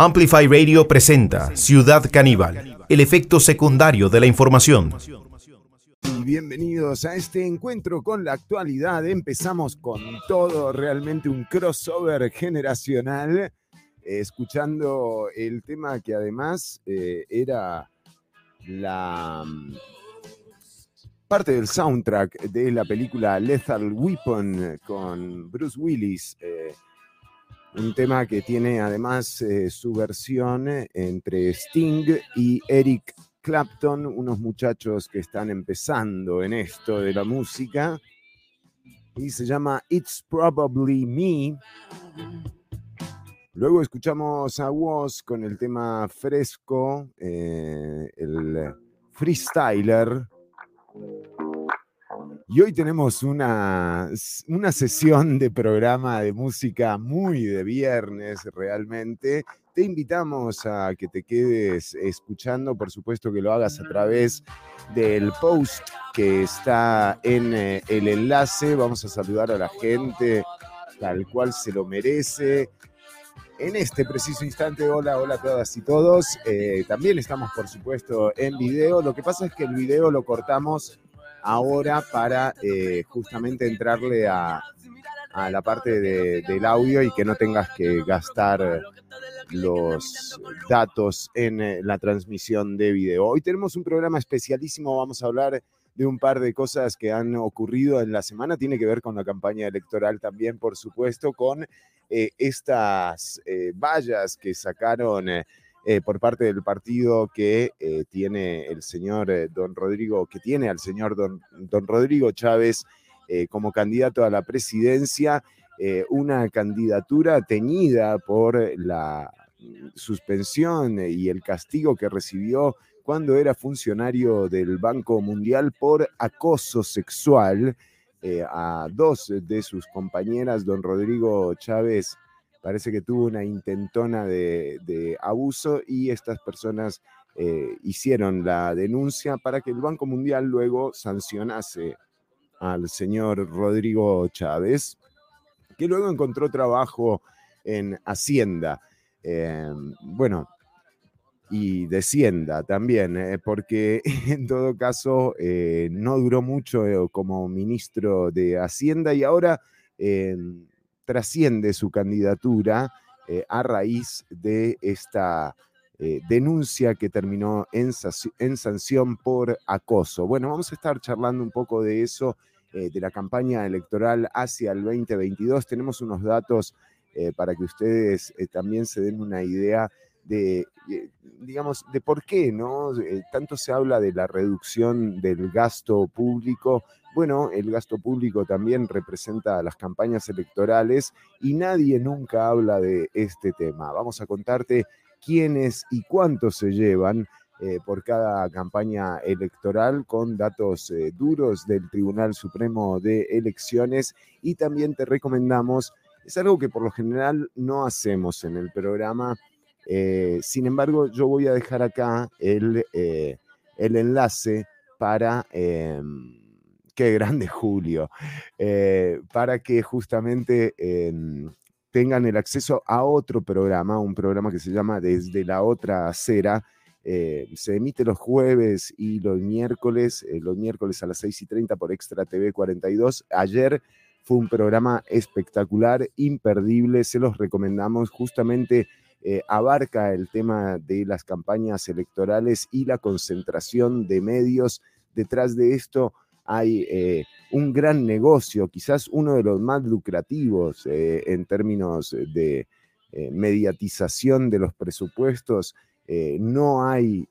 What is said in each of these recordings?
Amplify Radio presenta Ciudad Caníbal, el efecto secundario de la información. Bienvenidos a este encuentro con la actualidad. Empezamos con todo, realmente un crossover generacional, escuchando el tema que además eh, era la mm, parte del soundtrack de la película Lethal Weapon con Bruce Willis. Eh, un tema que tiene además eh, su versión eh, entre Sting y Eric Clapton, unos muchachos que están empezando en esto de la música. Y se llama It's Probably Me. Luego escuchamos a Woz con el tema fresco, eh, el freestyler. Y hoy tenemos una, una sesión de programa de música muy de viernes realmente. Te invitamos a que te quedes escuchando, por supuesto que lo hagas a través del post que está en eh, el enlace. Vamos a saludar a la gente tal cual se lo merece. En este preciso instante, hola, hola a todas y todos. Eh, también estamos, por supuesto, en video. Lo que pasa es que el video lo cortamos ahora para eh, justamente entrarle a, la parte del audio y que no tengas que gastar los datos en eh, la transmisión de video. Hoy tenemos un programa especialísimo, vamos a hablar de un par de cosas que han ocurrido en la semana, tiene que ver con la campaña electoral también, por supuesto, con eh, estas vallas que sacaron por parte del partido que eh, tiene el señor eh, don Rodrigo, que tiene al señor don, don Rodrigo Chávez como candidato a la presidencia, una candidatura teñida por la suspensión y el castigo que recibió cuando era funcionario del Banco Mundial por acoso sexual a dos de sus compañeras, don Rodrigo Chávez parece que tuvo una intentona de, abuso y estas personas eh, hicieron la denuncia para que el Banco Mundial luego sancionase al señor Rodrigo Chávez, que luego encontró trabajo en Hacienda. Eh, bueno, y descienda también, eh, porque en todo caso no duró mucho como ministro de Hacienda y ahora trasciende su candidatura eh, a raíz de esta eh, denuncia que terminó en, sanción por acoso. Bueno, vamos a estar charlando un poco de eso, eh, de la campaña electoral hacia el 2022. Tenemos unos datos para que ustedes también se den una idea de, digamos, de por qué, ¿no? tanto se habla de la reducción del gasto público bueno, el gasto público también representa las campañas electorales y nadie nunca habla de este tema. Vamos a contarte quiénes y cuántos se llevan eh, por cada campaña electoral con datos eh, duros del Tribunal Supremo de Elecciones y también te recomendamos, es algo que por lo general no hacemos en el programa, eh, sin embargo yo voy a dejar acá el, el enlace para em, Qué grande Julio. Eh, para que justamente em, tengan el acceso a otro programa, un programa que se llama Desde la otra acera. Eh, se emite los jueves y los miércoles, eh, los miércoles a las 6 y 30 por Extra TV 42. Ayer fue un programa espectacular, imperdible, se los recomendamos. Justamente abarca el tema de las campañas electorales y la concentración de medios. Detrás de esto hay eh, un gran negocio, quizás uno de los más lucrativos eh, en términos de eh, mediatización de los presupuestos. no hay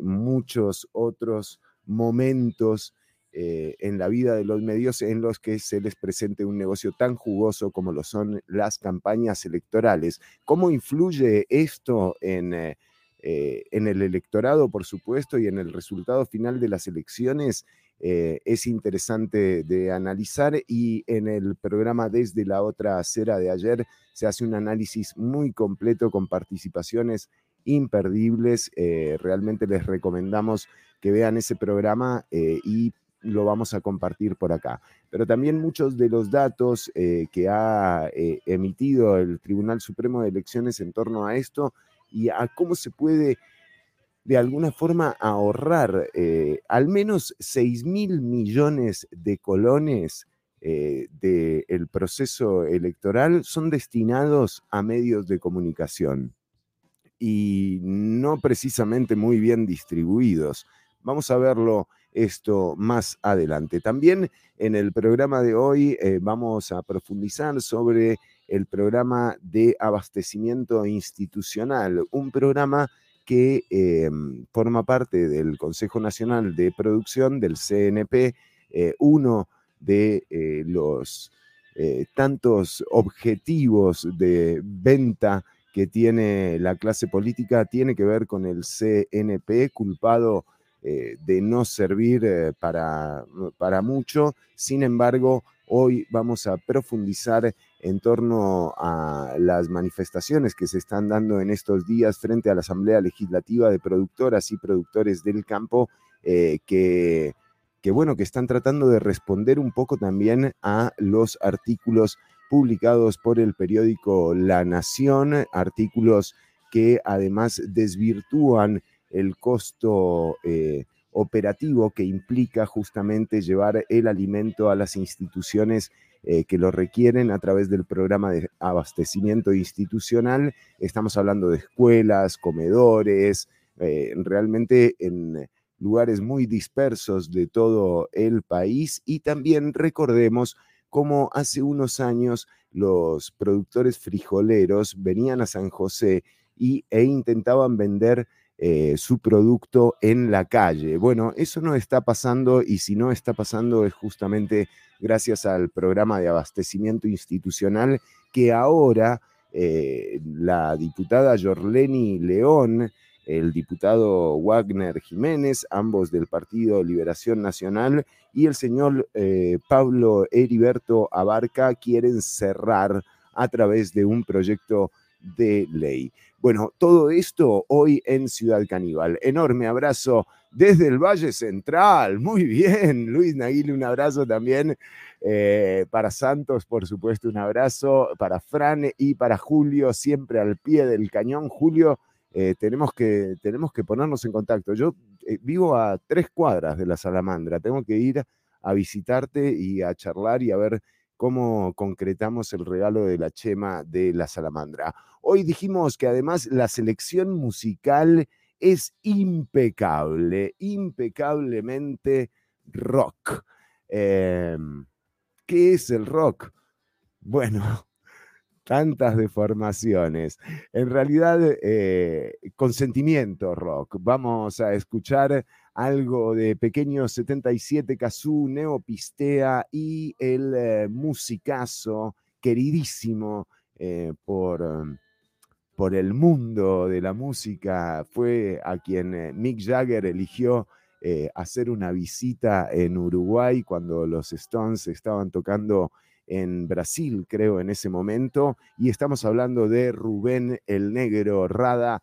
muchos otros momentos en la vida de los medios en los que se les presente un negocio tan jugoso como lo son las campañas electorales. ¿Cómo influye esto en, en el electorado, por supuesto, y en el resultado final de las elecciones? Eh, es interesante de analizar y en el programa desde la otra acera de ayer se hace un análisis muy completo con participaciones imperdibles. Eh, realmente les recomendamos que vean ese programa eh, y lo vamos a compartir por acá. Pero también muchos de los datos que ha emitido el Tribunal Supremo de Elecciones en torno a esto y a cómo se puede de alguna forma ahorrar eh, al menos 6 mil millones de colones eh, del proceso electoral son destinados a medios de comunicación y no precisamente muy bien distribuidos. Vamos a verlo esto más adelante. También en el programa de hoy eh, vamos a profundizar sobre el programa de abastecimiento institucional, un programa que em, forma parte del Consejo Nacional de Producción, del CNP, eh, uno de eh, los tantos objetivos de venta que tiene la clase política tiene que ver con el CNP, culpado eh, de no servir eh, para, para mucho. Sin embargo, hoy vamos a profundizar en torno a las manifestaciones que se están dando en estos días frente a la Asamblea Legislativa de Productoras y Productores del Campo, eh, que, que, bueno, que están tratando de responder un poco también a los artículos publicados por el periódico La Nación, artículos que además desvirtúan el costo eh, operativo que implica justamente llevar el alimento a las instituciones eh, que lo requieren a través del programa de abastecimiento institucional. Estamos hablando de escuelas, comedores, eh, realmente en lugares muy dispersos de todo el país y también recordemos cómo hace unos años los productores frijoleros venían a San José y, e intentaban vender eh, su producto en la calle. Bueno, eso no está pasando y si no está pasando es justamente gracias al programa de abastecimiento institucional que ahora eh, la diputada Jorleni León, el diputado Wagner Jiménez, ambos del Partido Liberación Nacional, y el señor eh, Pablo Heriberto Abarca quieren cerrar a través de un proyecto de ley. Bueno, todo esto hoy en Ciudad Caníbal. Enorme abrazo desde el Valle Central. Muy bien, Luis Naguile, un abrazo también. Eh, para Santos, por supuesto, un abrazo. Para Fran y para Julio, siempre al pie del cañón. Julio, eh, tenemos, que, tenemos que ponernos en contacto. Yo eh, vivo a tres cuadras de la Salamandra. Tengo que ir a visitarte y a charlar y a ver cómo concretamos el regalo de la chema de la salamandra. Hoy dijimos que además la selección musical es impecable, impecablemente rock. Em, ¿Qué es el rock? Bueno, tantas deformaciones. En realidad, eh, consentimiento rock. Vamos a escuchar algo de Pequeño 77 Kazoo, Neopistea y el eh, musicazo queridísimo eh, por, um, por el mundo de la música. Fue a quien eh, Mick Jagger eligió hacer una visita en Uruguay cuando los Stones estaban tocando en Brasil, creo, en ese momento. Y estamos hablando de Rubén el Negro Rada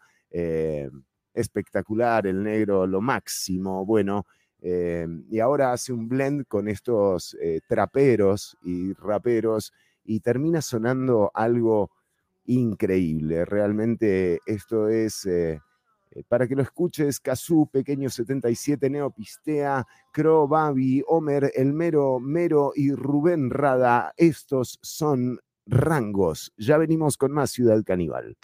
espectacular, el negro, lo máximo, bueno, eh, y ahora hace un blend con estos eh, traperos y raperos y termina sonando algo increíble. Realmente esto es, eh, para que lo escuches, Kazú, Pequeño 77, Neopistea, Cro, Babi, Homer, El Mero, Mero y Rubén Rada. Estos son rangos. Ya venimos con más Ciudad Caníbal.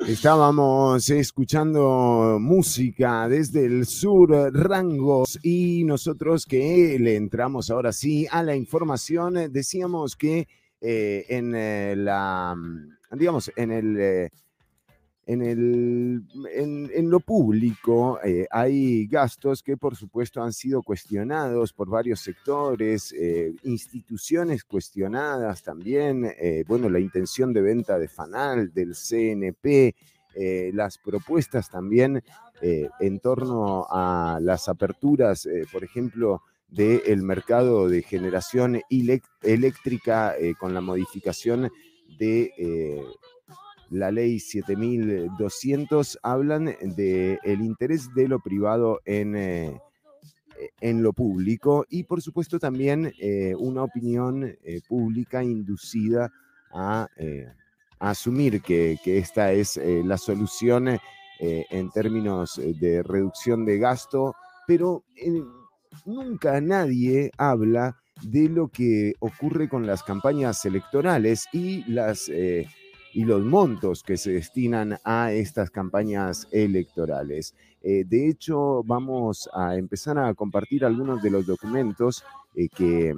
Estábamos escuchando música desde el sur, Rangos, y nosotros que le entramos ahora sí a la información, decíamos que eh, en eh, la, digamos, en el... Eh, en, el, en, lo público hay gastos que por supuesto han sido cuestionados por varios sectores, instituciones cuestionadas también, bueno, la intención de venta de Fanal, del CNP, las propuestas también en torno a las aperturas, por ejemplo, del mercado de generación eléctrica eh, con la modificación de eh, la ley 7200, hablan del el interés de lo privado en, eh, en lo público y por supuesto también una opinión pública inducida a, asumir que, que, esta es la solución en términos de reducción de gasto, pero nunca nadie habla de lo que ocurre con las campañas electorales y, las, eh, y los montos que se destinan a estas campañas electorales. Eh, de hecho, vamos a empezar a compartir algunos de los documentos eh, que,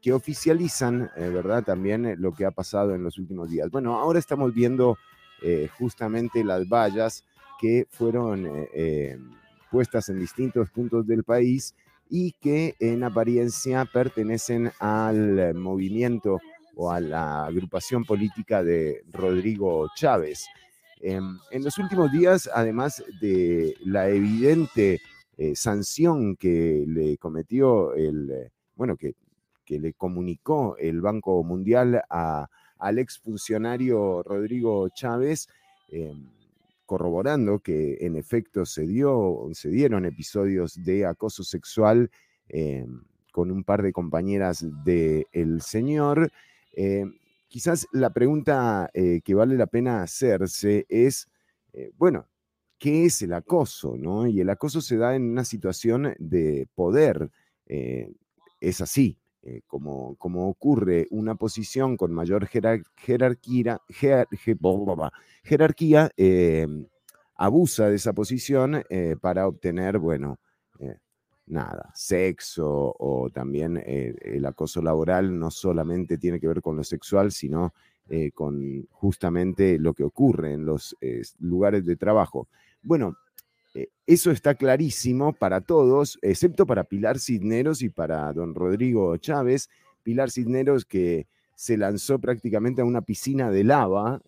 que, oficializan, ¿verdad? También lo que ha pasado en los últimos días. Bueno, ahora estamos viendo justamente las vallas que fueron puestas en distintos puntos del país y que en apariencia pertenecen al movimiento o a la agrupación política de Rodrigo Chávez. Em, en los últimos días, además de la evidente eh, sanción que le cometió el, eh, bueno, que, que, le comunicó el Banco Mundial a, al exfuncionario Rodrigo Chávez, em, corroborando que en efecto se, dio, se dieron episodios de acoso sexual eh, con un par de compañeras del el señor. Eh, quizás la pregunta eh, que vale la pena hacerse es, bueno, ¿qué es el acoso? ¿no? Y el acoso se da en una situación de poder. es así, como, ocurre una posición con mayor jerarquía, jerarquía abusa de esa posición eh, para obtener, bueno, eh, nada, sexo o también eh, el acoso laboral no solamente tiene que ver con lo sexual, sino con justamente lo que ocurre en los lugares de trabajo. Bueno, eso está clarísimo para todos, excepto para Pilar Cisneros y para don Rodrigo Chávez. Pilar Cisneros que se lanzó prácticamente a una piscina de lava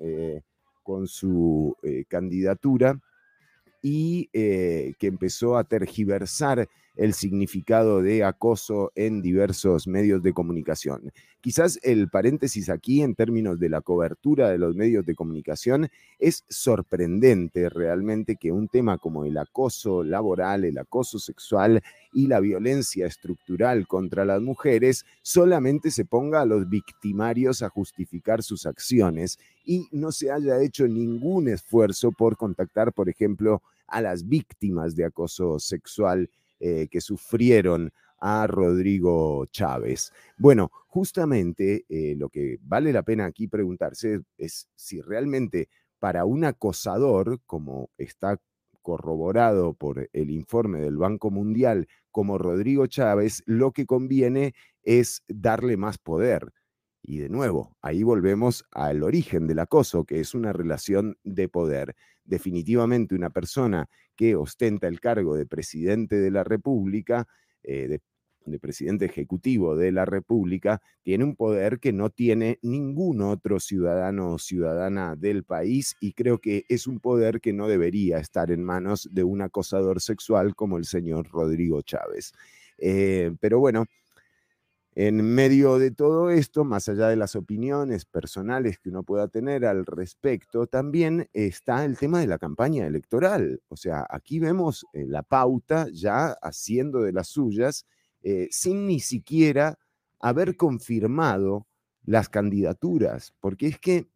con su eh, candidatura y eh, que empezó a tergiversar el significado de acoso en diversos medios de comunicación. Quizás el paréntesis aquí en términos de la cobertura de los medios de comunicación es sorprendente realmente que un tema como el acoso laboral, el acoso sexual y la violencia estructural contra las mujeres solamente se ponga a los victimarios a justificar sus acciones y no se haya hecho ningún esfuerzo por contactar, por ejemplo, a las víctimas de acoso sexual eh, que sufrieron a Rodrigo Chávez. Bueno, justamente eh, lo que vale la pena aquí preguntarse es si realmente para un acosador, como está corroborado por el informe del Banco Mundial, como Rodrigo Chávez, lo que conviene es darle más poder. Y de nuevo, ahí volvemos al origen del acoso, que es una relación de poder. Definitivamente una persona que ostenta el cargo de presidente de la República, eh, de, presidente ejecutivo de la República, tiene un poder que no tiene ningún otro ciudadano o ciudadana del país y creo que es un poder que no debería estar en manos de un acosador sexual como el señor Rodrigo Chávez. Eh, pero bueno, en medio de todo esto, más allá de las opiniones personales que uno pueda tener al respecto, también está el tema de la campaña electoral. O sea, aquí vemos eh, la pauta ya haciendo de las suyas eh, sin ni siquiera haber confirmado las candidaturas, porque es que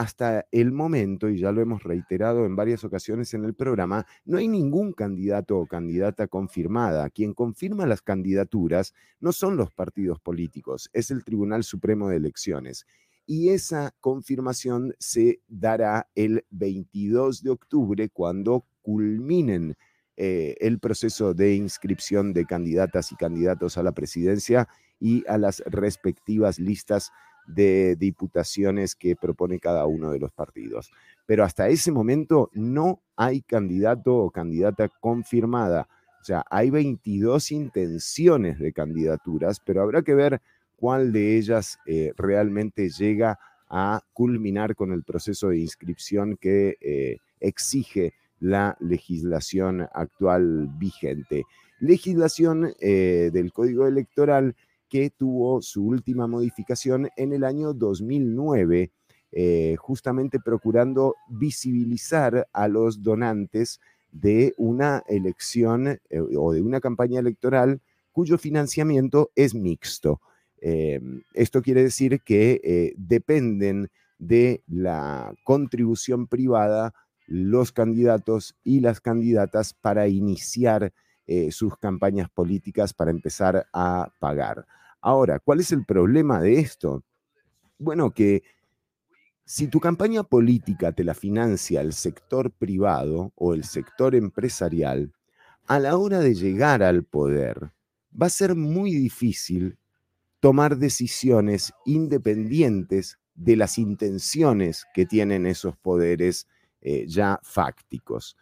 hasta el momento, y ya lo hemos reiterado en varias ocasiones en el programa, no hay ningún candidato o candidata confirmada. Quien confirma las candidaturas no son los partidos políticos, es el Tribunal Supremo de Elecciones. y esa confirmación se dará el 22 de octubre cuando culminen eh, el proceso de inscripción de candidatas y candidatos a la presidencia y a las respectivas listas de diputaciones que propone cada uno de los partidos. Pero hasta ese momento no hay candidato o candidata confirmada. O sea, hay 22 intenciones de candidaturas, pero habrá que ver cuál de ellas eh, realmente llega a culminar con el proceso de inscripción que eh, exige la legislación actual vigente. Legislación eh, del Código Electoral que tuvo su última modificación en el año 2009, eh, justamente procurando visibilizar a los donantes de una elección eh, o de una campaña electoral cuyo financiamiento es mixto. Em, esto quiere decir que eh, dependen de la contribución privada los candidatos y las candidatas para iniciar sus campañas políticas, para empezar a pagar. Ahora, ¿cuál es el problema de esto? Bueno, que si tu campaña política te la financia el sector privado o el sector empresarial, a la hora de llegar al poder, va a ser muy difícil tomar decisiones independientes de las intenciones que tienen esos poderes eh, ya fácticos.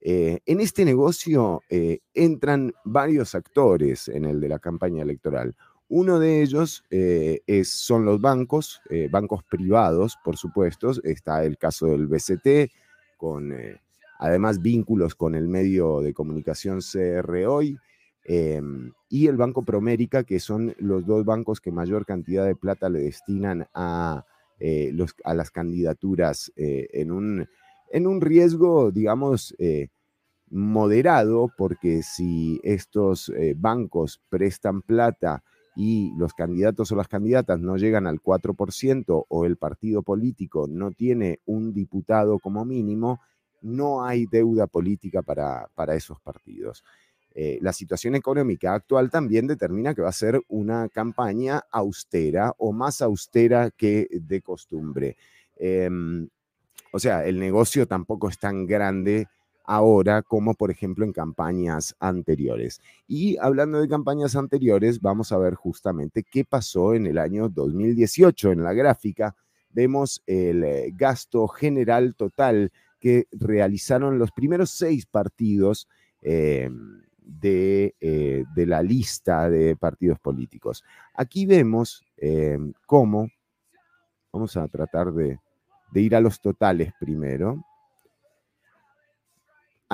Eh, en este negocio eh, entran varios actores en el de la campaña electoral. Uno de ellos eh, es, son los bancos, eh, bancos privados, por supuesto. Está el caso del BCT, con eh, además vínculos con el medio de comunicación CR Hoy, em, y el Banco Promérica, que son los dos bancos que mayor cantidad de plata le destinan a, los, a las candidaturas en, un, en un riesgo, digamos, moderado, porque si estos bancos prestan plata, y los candidatos o las candidatas no llegan al 4% o el partido político no tiene un diputado como mínimo, no hay deuda política para, para esos partidos. Eh, la situación económica actual también determina que va a ser una campaña austera o más austera que de costumbre. Em, o sea, el negocio tampoco es tan grande ahora como por ejemplo en campañas anteriores. Y hablando de campañas anteriores, vamos a ver justamente qué pasó en el año 2018. En la gráfica vemos el eh, gasto general total que realizaron los primeros seis partidos eh, de, eh, de, la lista de partidos políticos. Aquí vemos cómo, vamos a tratar de ir a los totales primero.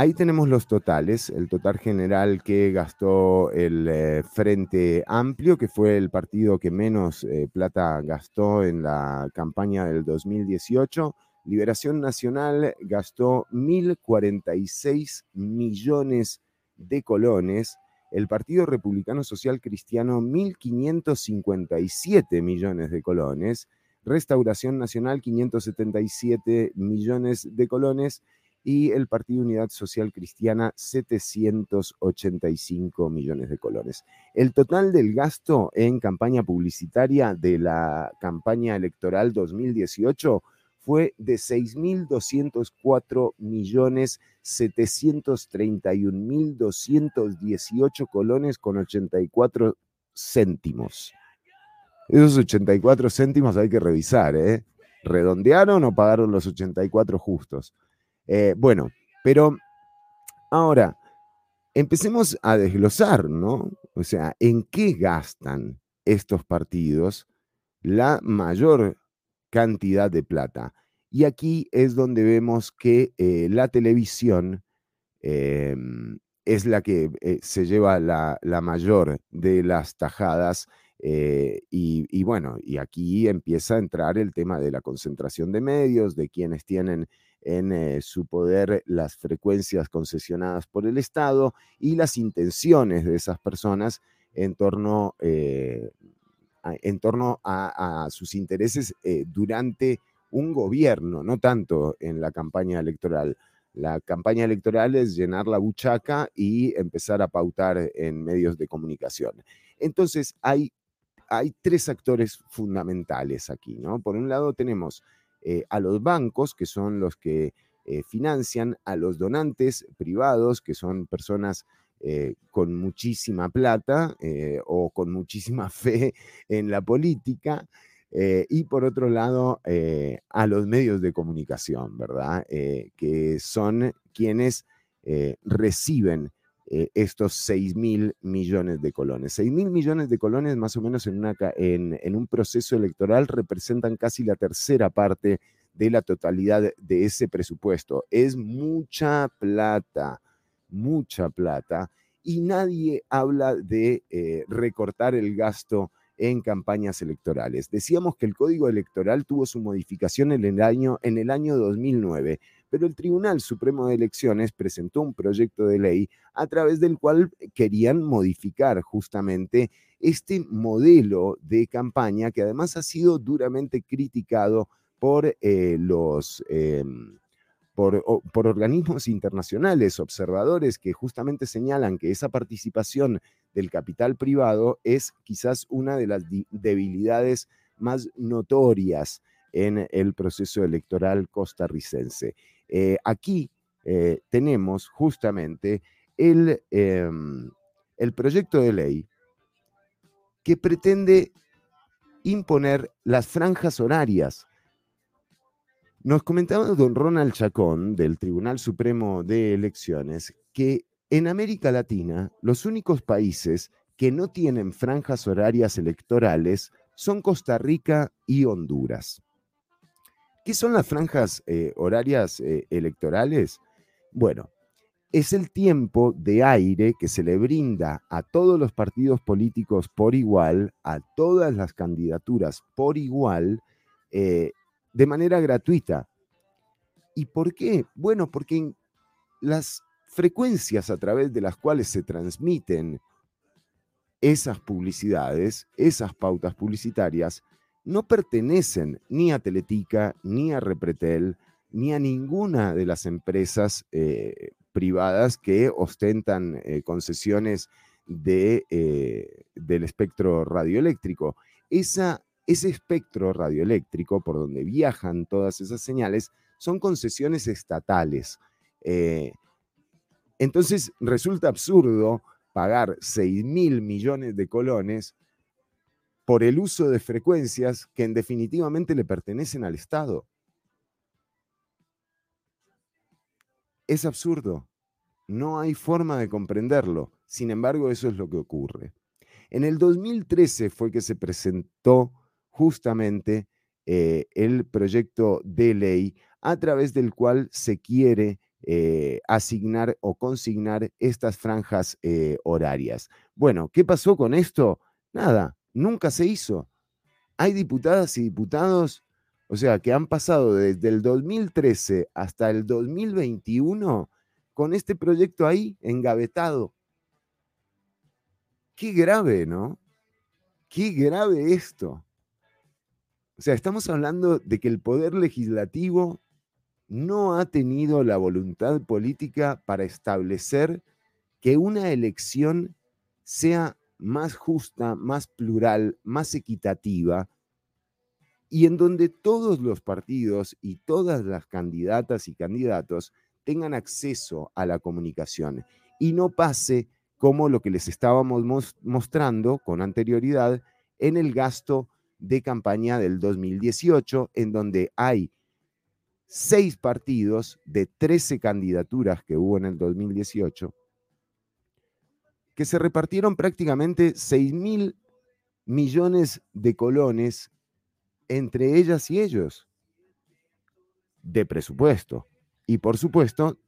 Ahí tenemos los totales, el total general que gastó el eh, Frente Amplio, que fue el partido que menos eh, plata gastó en la campaña del 2018. Liberación Nacional gastó 1.046 millones de colones. El Partido Republicano Social Cristiano 1.557 millones de colones. Restauración Nacional 577 millones de colones y el Partido Unidad Social Cristiana 785 millones de colones. El total del gasto en campaña publicitaria de la campaña electoral 2018 fue de 6.204 millones 731 mil 218 colones con 84 céntimos. Esos 84 céntimos hay que revisar, ¿eh? ¿Redondearon o pagaron los 84 justos? Eh, bueno, pero ahora, empecemos a desglosar, ¿no? O sea, ¿en qué gastan estos partidos la mayor cantidad de plata? Y aquí es donde vemos que eh, la televisión em, es la que eh, se lleva la, mayor de las tajadas. y, y, bueno, y aquí empieza a entrar el tema de la concentración de medios, de quienes tienen en eh, su poder las frecuencias concesionadas por el Estado y las intenciones de esas personas en torno, eh, a, en torno a, sus intereses eh, durante un gobierno, no tanto en la campaña electoral. La campaña electoral es llenar la buchaca y empezar a pautar en medios de comunicación. Entonces hay hay tres actores fundamentales aquí, ¿no? Por un lado tenemos eh, a los bancos, que son los que eh, financian, a los donantes privados, que son personas eh, con muchísima plata o con muchísima fe en la política, y por otro lado a los medios de comunicación, ¿verdad? que son quienes reciben eh, estos 6 mil millones de colones. 6 mil millones de colones más o menos en, un proceso electoral representan casi la tercera parte de la totalidad de ese presupuesto. Es mucha plata, mucha plata, y nadie habla de eh, recortar el gasto en campañas electorales. Decíamos que el código electoral tuvo su modificación en el año, en el año 2009 pero el Tribunal Supremo de Elecciones presentó un proyecto de ley a través del cual querían modificar justamente este modelo de campaña que además ha sido duramente criticado por eh, los... Em, por, organismos internacionales, observadores que justamente señalan que esa participación del capital privado es quizás una de las debilidades más notorias en el proceso electoral costarricense. Eh, aquí eh, tenemos justamente el, em, el proyecto de ley que pretende imponer las franjas horarias. Nos comentaba don Ronald Chacón del Tribunal Supremo de Elecciones que en América Latina los únicos países que no tienen franjas horarias electorales son Costa Rica y Honduras. ¿Qué son las franjas eh, horarias eh, electorales? Bueno, es el tiempo de aire que se le brinda a todos los partidos políticos por igual, a todas las candidaturas por igual, eh, de manera gratuita. ¿Y por qué? Bueno, porque las frecuencias a través de las cuales se transmiten esas publicidades, esas pautas publicitarias, no pertenecen ni a Teletica, ni a Repretel, ni a ninguna de las empresas eh, privadas que ostentan eh, concesiones de, eh, del espectro radioeléctrico. Esa, ese espectro radioeléctrico por donde viajan todas esas señales son concesiones estatales. entonces resulta absurdo pagar 6 mil millones de colones por el uso de frecuencias que en definitivamente le pertenecen al Estado. Es absurdo. No hay forma de comprenderlo. Sin embargo, eso es lo que ocurre. En el 2013 fue que se presentó justamente eh, el proyecto de ley a través del cual se quiere eh, asignar o consignar estas franjas eh, horarias. Bueno, ¿qué pasó con esto? Nada, Nunca se hizo. Hay diputadas y diputados, o sea, que han pasado desde el 2013 hasta el 2021 con este proyecto ahí engavetado. Qué grave, ¿no? Qué grave esto. O sea, estamos hablando de que el poder legislativo no ha tenido la voluntad política para establecer que una elección sea más justa, más plural, más equitativa, y en donde todos los partidos y todas las candidatas y candidatos tengan acceso a la comunicación. Y no pase como lo que les estábamos mostrando con anterioridad en el gasto de campaña del 2018, en donde hay seis partidos de 13 candidaturas que hubo en el 2018 que se repartieron prácticamente 6 mil millones de colones entre ellas y ellos de presupuesto. Y por supuesto,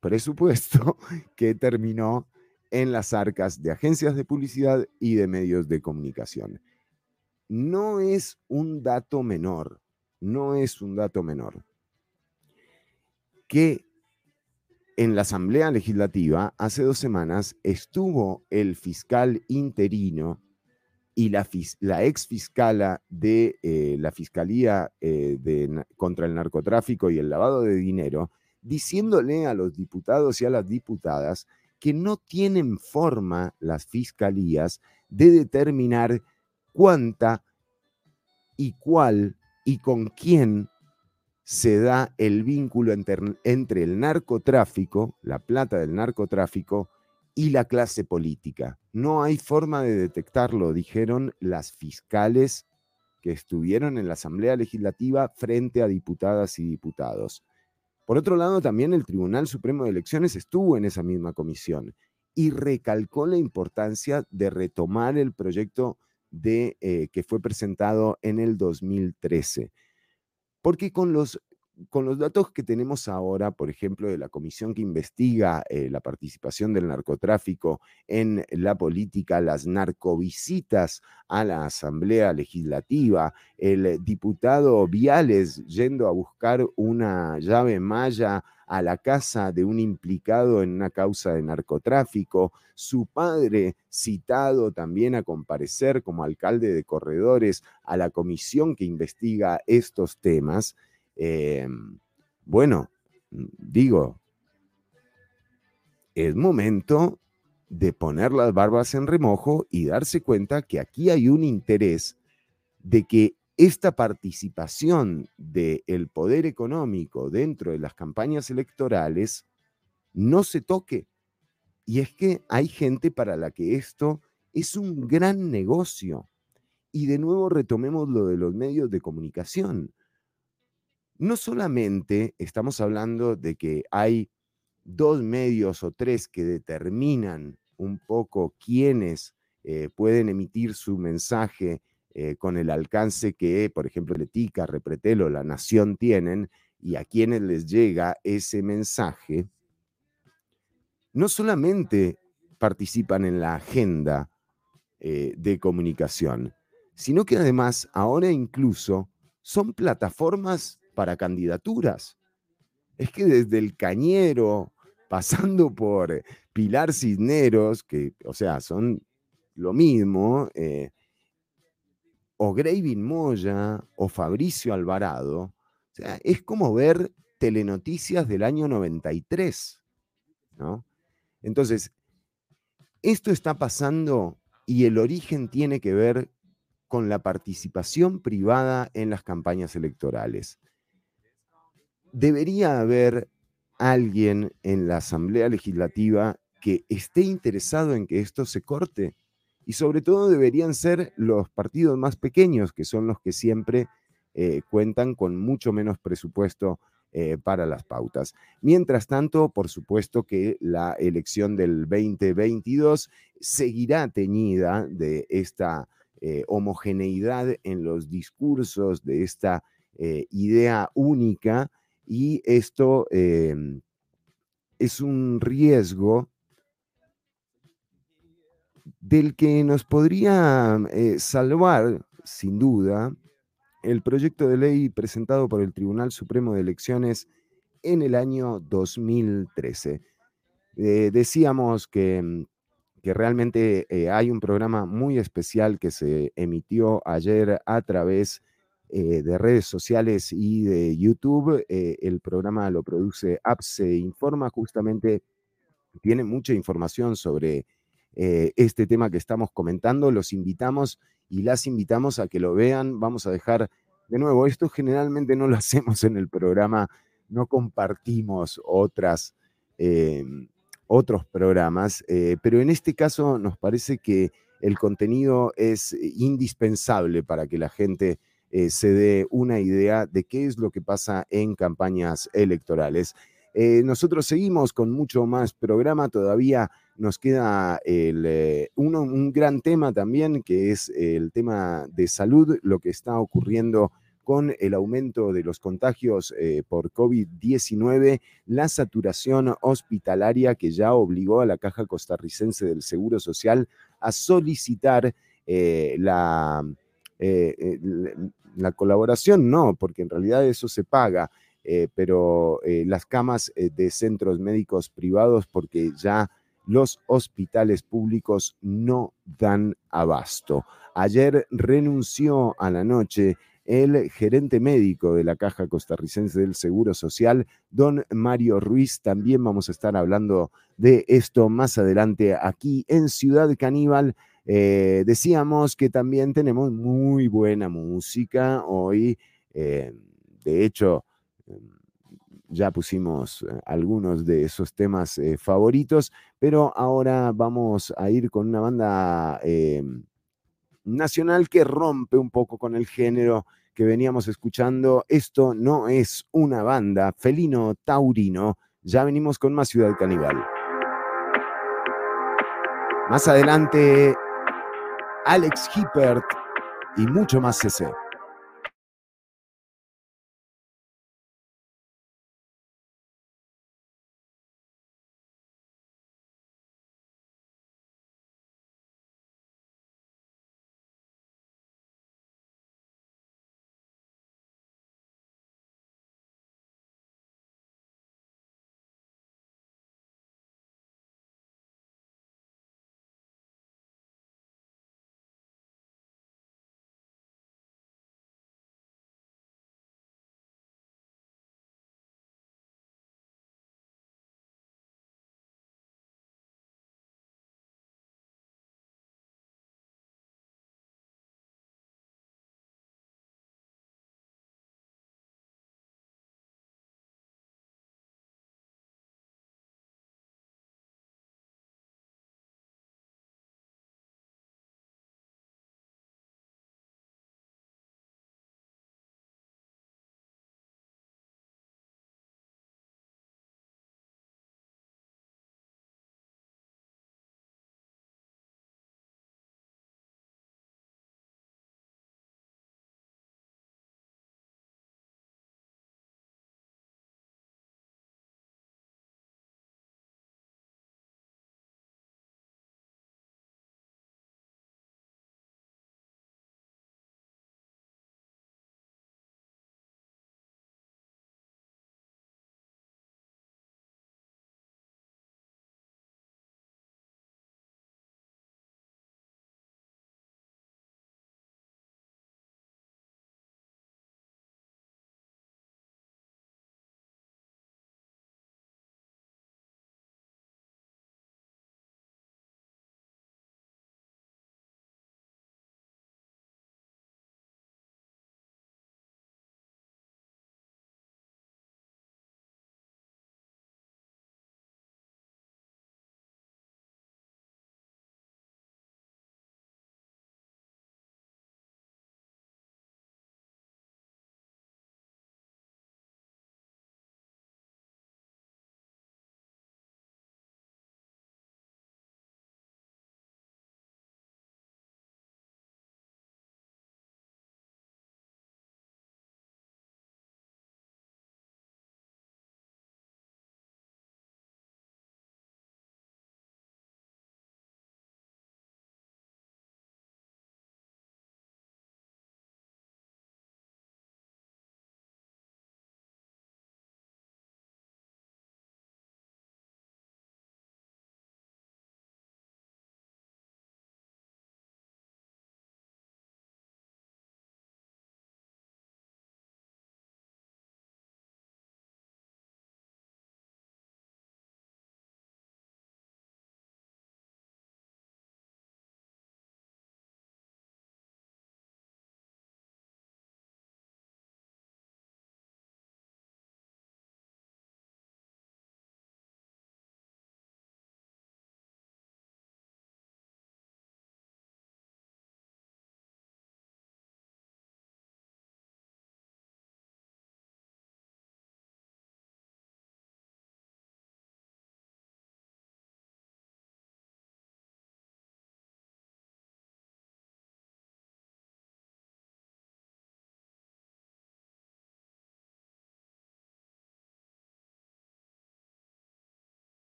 presupuesto que terminó en las arcas de agencias de publicidad y de medios de comunicación. No es un dato menor, no es un dato menor que en la Asamblea Legislativa, hace dos semanas, estuvo el fiscal interino y la, la ex fiscala de eh, la Fiscalía eh, contra el Narcotráfico y el Lavado de Dinero, diciéndole a los diputados y a las diputadas que no tienen forma las fiscalías de determinar cuánta y cuál y con quién se da el vínculo entre, el narcotráfico, la plata del narcotráfico, y la clase política. No hay forma de detectarlo, dijeron las fiscales que estuvieron en la Asamblea Legislativa frente a diputadas y diputados. Por otro lado, también el Tribunal Supremo de Elecciones estuvo en esa misma comisión y recalcó la importancia de retomar el proyecto de, eh, que fue presentado en el 2013. Porque con los, con los datos que tenemos ahora, por ejemplo, de la comisión que investiga eh, la participación del narcotráfico en la política, las narcovisitas a la Asamblea Legislativa, el diputado Viales yendo a buscar una llave maya a la casa de un implicado en una causa de narcotráfico, su padre citado también a comparecer como alcalde de corredores a la comisión que investiga estos temas, eh, bueno, digo, es momento de poner las barbas en remojo y darse cuenta que aquí hay un interés de que esta participación del poder económico dentro de las campañas electorales no se toque. Y es que hay gente para la que esto es un gran negocio. Y de nuevo retomemos lo de los medios de comunicación. No solamente estamos hablando de que hay dos medios o tres que determinan un poco quiénes eh, pueden emitir su mensaje eh, con el alcance que, por ejemplo, Letica, Repretelo, La Nación tienen y a quienes les llega ese mensaje, no solamente participan en la agenda eh, de comunicación, sino que además ahora incluso son plataformas para candidaturas. Es que desde el Cañero, pasando por Pilar Cisneros, que, o sea, son lo mismo, eh, o Gravin Moya o Fabricio Alvarado, o sea, es como ver telenoticias del año 93, ¿no? Entonces, esto está pasando y el origen tiene que ver con la participación privada en las campañas electorales. Debería haber alguien en la Asamblea Legislativa que esté interesado en que esto se corte y sobre todo deberían ser los partidos más pequeños, que son los que siempre eh, cuentan con mucho menos presupuesto eh, para las pautas. Mientras tanto, por supuesto que la elección del 2022 seguirá teñida de esta eh, homogeneidad en los discursos, de esta idea única, y esto em, es un riesgo del que nos podría eh, salvar, sin duda, el proyecto de ley presentado por el Tribunal Supremo de Elecciones en el año 2013. Eh, decíamos que, mm, que realmente eh, hay un programa muy especial que se emitió ayer a través de redes sociales y de YouTube. el programa lo produce APSE Informa, justamente tiene mucha información sobre eh, este tema que estamos comentando. Los invitamos y las invitamos a que lo vean. Vamos a dejar de nuevo, esto generalmente no lo hacemos en el programa, no compartimos otras, em, otros programas, eh, pero en este caso nos parece que el contenido es indispensable para que la gente eh, se dé una idea de qué es lo que pasa en campañas electorales. nosotros seguimos con mucho más programa, todavía nos queda eh, un gran tema también, que es el tema de salud, lo que está ocurriendo con el aumento de los contagios eh, por COVID-19, la saturación hospitalaria que ya obligó a la Caja Costarricense del Seguro Social a solicitar eh, la, la colaboración, no, porque en realidad eso se paga, pero las camas de centros médicos privados, porque ya los hospitales públicos no dan abasto. Ayer renunció a la noche el gerente médico de la Caja Costarricense del Seguro Social, don Mario Ruiz. También vamos a estar hablando de esto más adelante aquí en Ciudad Caníbal. Eh, decíamos que también tenemos muy buena música hoy. eh, de hecho, em, ya pusimos eh, algunos de esos temas favoritos, pero ahora vamos a ir con una banda nacional que rompe un poco con el género que veníamos escuchando. Esto no es una banda, Felino Taurino. Ya venimos con más Ciudad Caníbal. Más adelante, Alex Hippert y mucho más CC.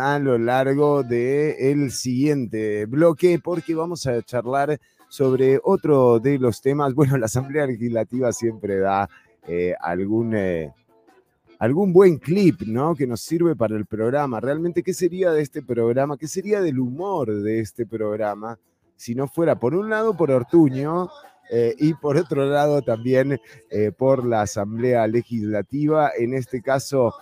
A lo largo del el siguiente bloque porque vamos a charlar sobre otro de los temas. Bueno, la Asamblea Legislativa siempre da eh, algún, eh, algún buen clip, ¿no? Que nos sirve para el programa. Realmente, ¿qué sería de este programa? ¿Qué sería del humor de este programa si no fuera, por un lado, por Ortuño eh, y por otro lado también por la Asamblea Legislativa? En este caso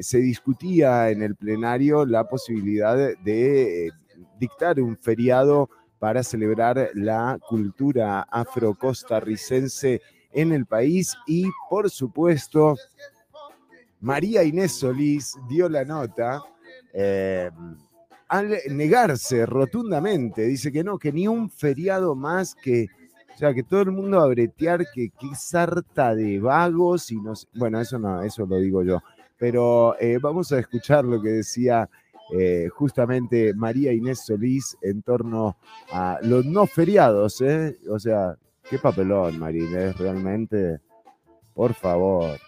se discutía en el plenario la posibilidad de, eh, dictar un feriado para celebrar la cultura afrocostarricense en el país y por supuesto María Inés Solís dio la nota eh, al negarse rotundamente, dice que no, que ni un feriado más que, o sea, que todo el mundo a bretear, que qué sarta de vagos y no bueno, eso no, eso lo digo yo, pero eh, vamos a escuchar lo que decía eh, justamente María Inés Solís en torno a los no feriados, ¿eh? O sea, qué papelón, María Inés, realmente. Por favor.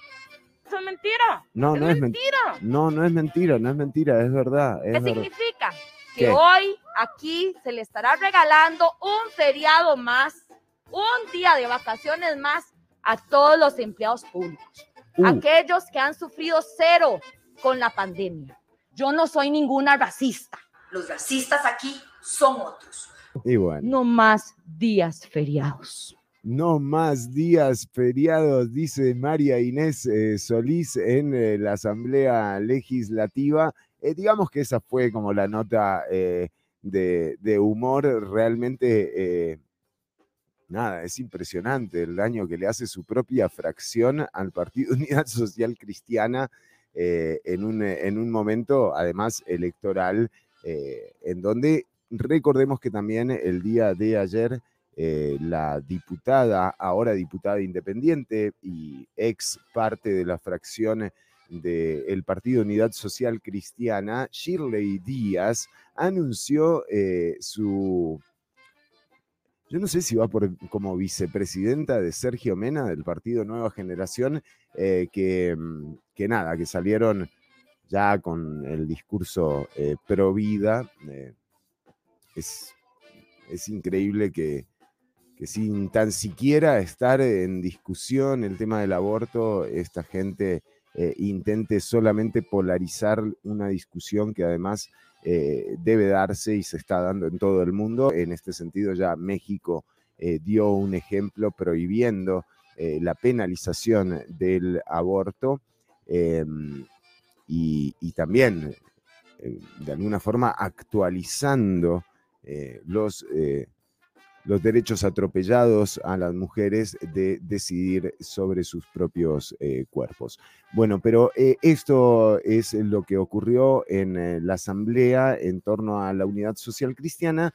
¿Eso es mentira? No, no es mentira. No, no es mentira, no es mentira, es verdad. ¿Qué significa? Que hoy aquí se le estará regalando un feriado más, un día de vacaciones más a todos los empleados públicos. Uh. aquellos que han sufrido cero con la pandemia. Yo no soy ninguna racista. Los racistas aquí son otros. Y bueno. No más días feriados. No más días feriados, dice María Inés eh, Solís en eh, la Asamblea Legislativa. Eh, digamos que esa fue como la nota de, de, humor realmente nada, es impresionante el daño que le hace su propia fracción al Partido Unidad Social Cristiana eh, en, un, en, un, momento, además, electoral, eh, en donde recordemos que también el día de ayer eh, la diputada, ahora diputada independiente y ex parte de la fracción del Partido Unidad Social Cristiana, Shirley Díaz, anunció su yo no sé si va por, como vicepresidenta de Sergio Mena del partido Nueva Generación, eh, que, mm, que, nada, que salieron ya con el discurso eh, pro vida. Eh, es, es, increíble que, que, sin tan siquiera estar en discusión el tema del aborto, esta gente intente solamente polarizar una discusión que además eh, debe darse y se está dando en todo el mundo. En este sentido ya México eh, dio un ejemplo prohibiendo eh, la penalización del aborto em, y, también de alguna forma actualizando los los derechos atropellados a las mujeres de decidir sobre sus propios eh, cuerpos. Bueno, pero eh, esto es lo que ocurrió en eh, la Asamblea en torno a la unidad social cristiana.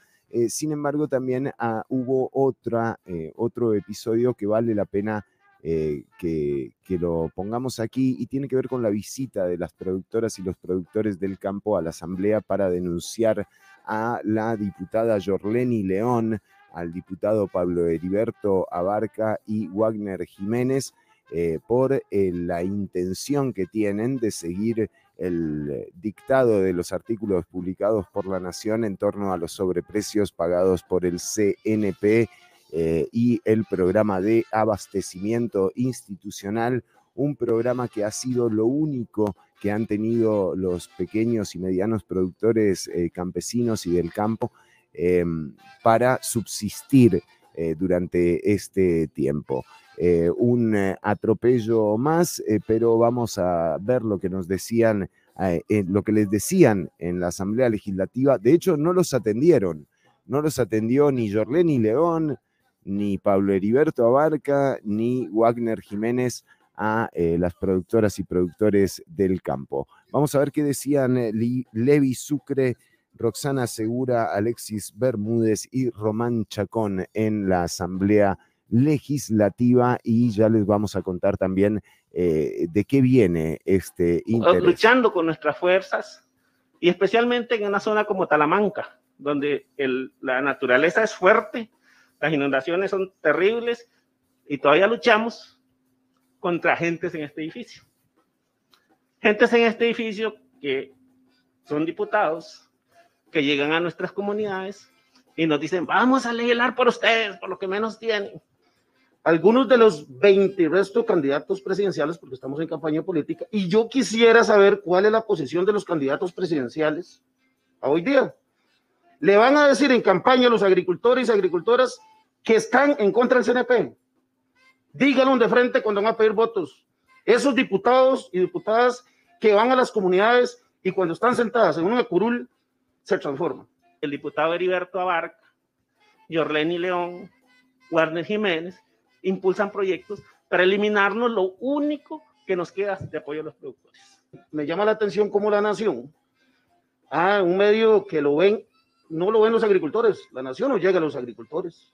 sin embargo, también ah, hubo otro episodio que vale la pena que, que, lo pongamos aquí y tiene que ver con la visita de las productoras y los productores del campo a la Asamblea para denunciar a la diputada Jorleni León al diputado Pablo Heriberto Abarca y Wagner Jiménez eh, por eh, la intención que tienen de seguir el dictado de los artículos publicados por la Nación en torno a los sobreprecios pagados por el CNP eh, y el programa de abastecimiento institucional, un programa que ha sido lo único que han tenido los pequeños y medianos productores campesinos y del campo Em, para subsistir eh, durante este tiempo. Eh, un eh, atropello más, pero vamos a ver lo que nos decían, lo que les decían en la Asamblea Legislativa. De hecho, no los atendieron, no los atendió ni Jorleni León, ni Pablo Heriberto Abarca, ni Wagner Jiménez a las productoras y productores del campo. Vamos a ver qué decían Levi Sucre Roxana Segura, Alexis Bermúdez y Román Chacón en la Asamblea Legislativa y ya les vamos a contar también eh, de qué viene este interés. Luchando con nuestras fuerzas y especialmente en una zona como Talamanca, donde la naturaleza es fuerte, las inundaciones son terribles y todavía luchamos contra gentes en este edificio. Gentes en este edificio que son diputados que llegan a nuestras comunidades y nos dicen, vamos a legislar por ustedes, por lo que menos tienen. Algunos de los 20 resto candidatos presidenciales, porque estamos en campaña política, y yo quisiera saber cuál es la posición de los candidatos presidenciales a hoy día. Le van a decir en campaña a los agricultores y agricultoras que están en contra del CNP. Díganlo de frente cuando van a pedir votos. Esos diputados y diputadas que van a las comunidades y cuando están sentadas en una curul se transforman. El diputado Heriberto Abarca, Yorleni León, Warner Jiménez impulsan proyectos para eliminarnos lo único que nos queda de apoyo a los productores. Me llama la atención cómo la nación, ah, un medio que lo ven, no lo ven los agricultores, la nación no llega a los agricultores.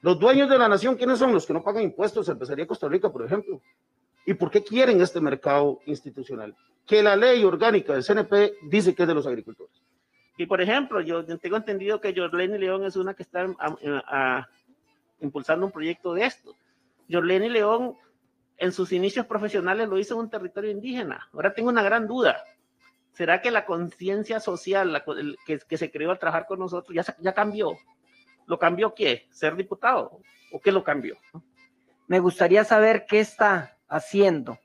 Los dueños de la nación, ¿quiénes son? Los que no pagan impuestos, empezaría Costa Rica, por ejemplo. ¿Y por qué quieren este mercado institucional? Que la ley orgánica del CNP dice que es de los agricultores. Y por ejemplo, yo tengo entendido que Jorleni León es una que está impulsando un proyecto de esto. Jorleni León en sus inicios profesionales lo hizo en un territorio indígena. Ahora tengo una gran duda. ¿Será que la conciencia social que, se creó al trabajar con nosotros ya cambió? ¿Lo cambió qué? ¿Ser diputado? ¿O qué lo cambió? Me gustaría saber qué está haciendo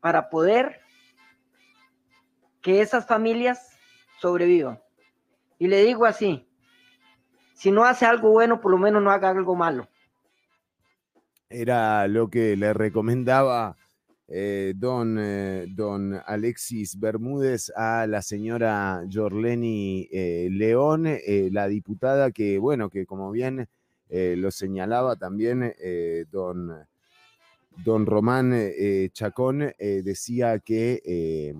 para poder que esas familias sobrevivan. Y le digo así, si no hace algo bueno, por lo menos no haga algo malo. Era lo que le recomendaba eh, don, eh, don Alexis Bermúdez a la señora Jorleni eh, León, la diputada que, bueno, que como bien lo señalaba también don, don Román Chacón, decía que,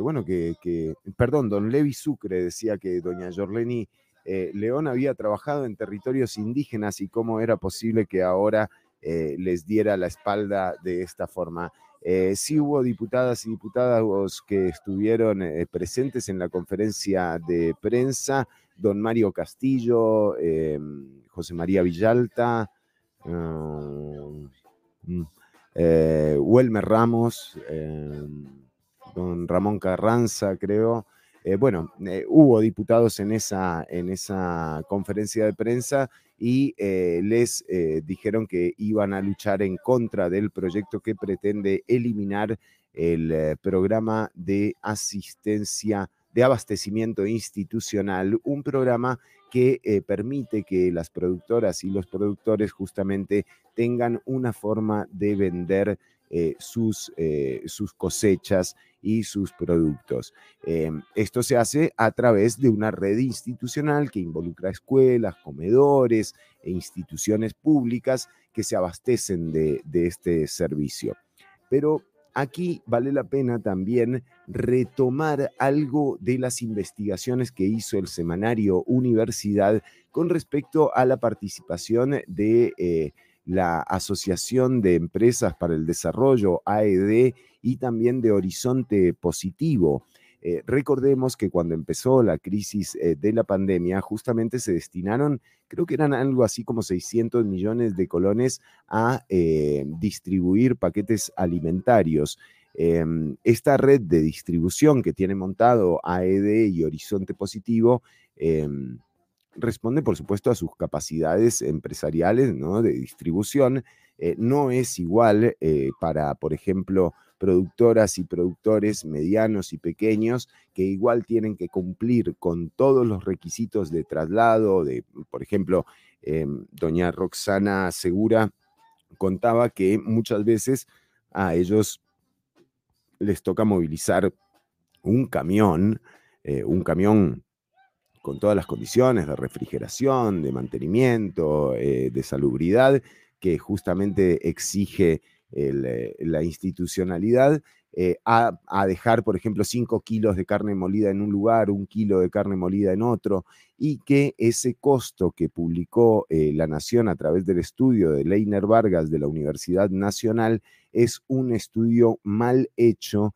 bueno, que, perdón, don Levi Sucre decía que doña Jorleni León había trabajado en territorios indígenas y cómo era posible que ahora les diera la espalda de esta forma. Eh, sí hubo diputadas y diputados que estuvieron eh, presentes en la conferencia de prensa, don Mario Castillo, José María Villalta, um, mm, eh, Welmer Ramos, don Ramón Carranza, creo. bueno, hubo diputados en esa, en esa conferencia de prensa y eh, les eh, dijeron que iban a luchar en contra del proyecto que pretende eliminar el eh, programa de asistencia de abastecimiento institucional, un programa que permite que las productoras y los productores justamente tengan una forma de vender sus, sus cosechas y sus productos. Em, esto se hace a través de una red institucional que involucra escuelas, comedores e instituciones públicas que se abastecen de, este servicio. Pero aquí vale la pena también retomar algo de las investigaciones que hizo el semanario Universidad con respecto a la participación de eh, la Asociación de Empresas para el Desarrollo, AED, y también de Horizonte Positivo. Eh, recordemos que cuando empezó la crisis eh, de la pandemia, justamente se destinaron, creo que eran algo así como 600 millones de colones a eh, distribuir paquetes alimentarios. Em, esta red de distribución que tiene montado AED y Horizonte Positivo em, responde, por supuesto, a sus capacidades empresariales ¿no? de distribución. no es igual para, por ejemplo, productoras y productores medianos y pequeños que igual tienen que cumplir con todos los requisitos de traslado, de, por ejemplo, em, doña Roxana Segura contaba que muchas veces a ellos les toca movilizar un camión, eh, un camión con todas las condiciones de refrigeración, de mantenimiento, eh, de salubridad, que justamente exige eh, la institucionalidad eh, a, dejar, por ejemplo, 5 kilos de carne molida en un lugar, un kilo de carne molida en otro, y que ese costo que publicó La Nación a través del estudio de Leiner Vargas de la Universidad Nacional es un estudio mal hecho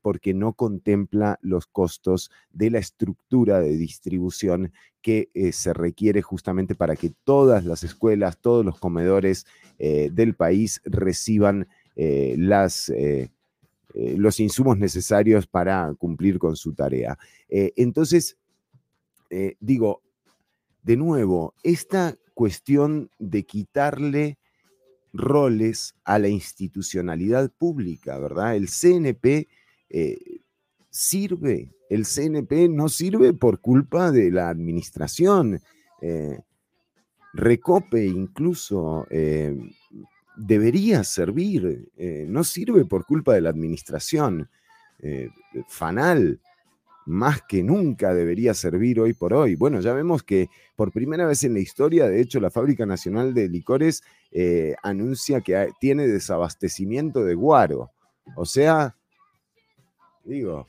porque no contempla los costos de la estructura de distribución que se requiere justamente para que todas las escuelas, todos los comedores eh, del país reciban eh, las, eh, los insumos necesarios para cumplir con su tarea. entonces, digo, de nuevo, esta cuestión de quitarle roles a la institucionalidad pública, ¿verdad? El CNP sirve, el CNP no sirve por culpa de la administración. Recope incluso eh, debería servir, eh, no sirve por culpa de la administración. Eh, Fanal, más que nunca debería servir hoy por hoy. Bueno, ya vemos que por primera vez en la historia, de hecho, la Fábrica Nacional de Licores anuncia que tiene desabastecimiento de guaro. O sea, digo,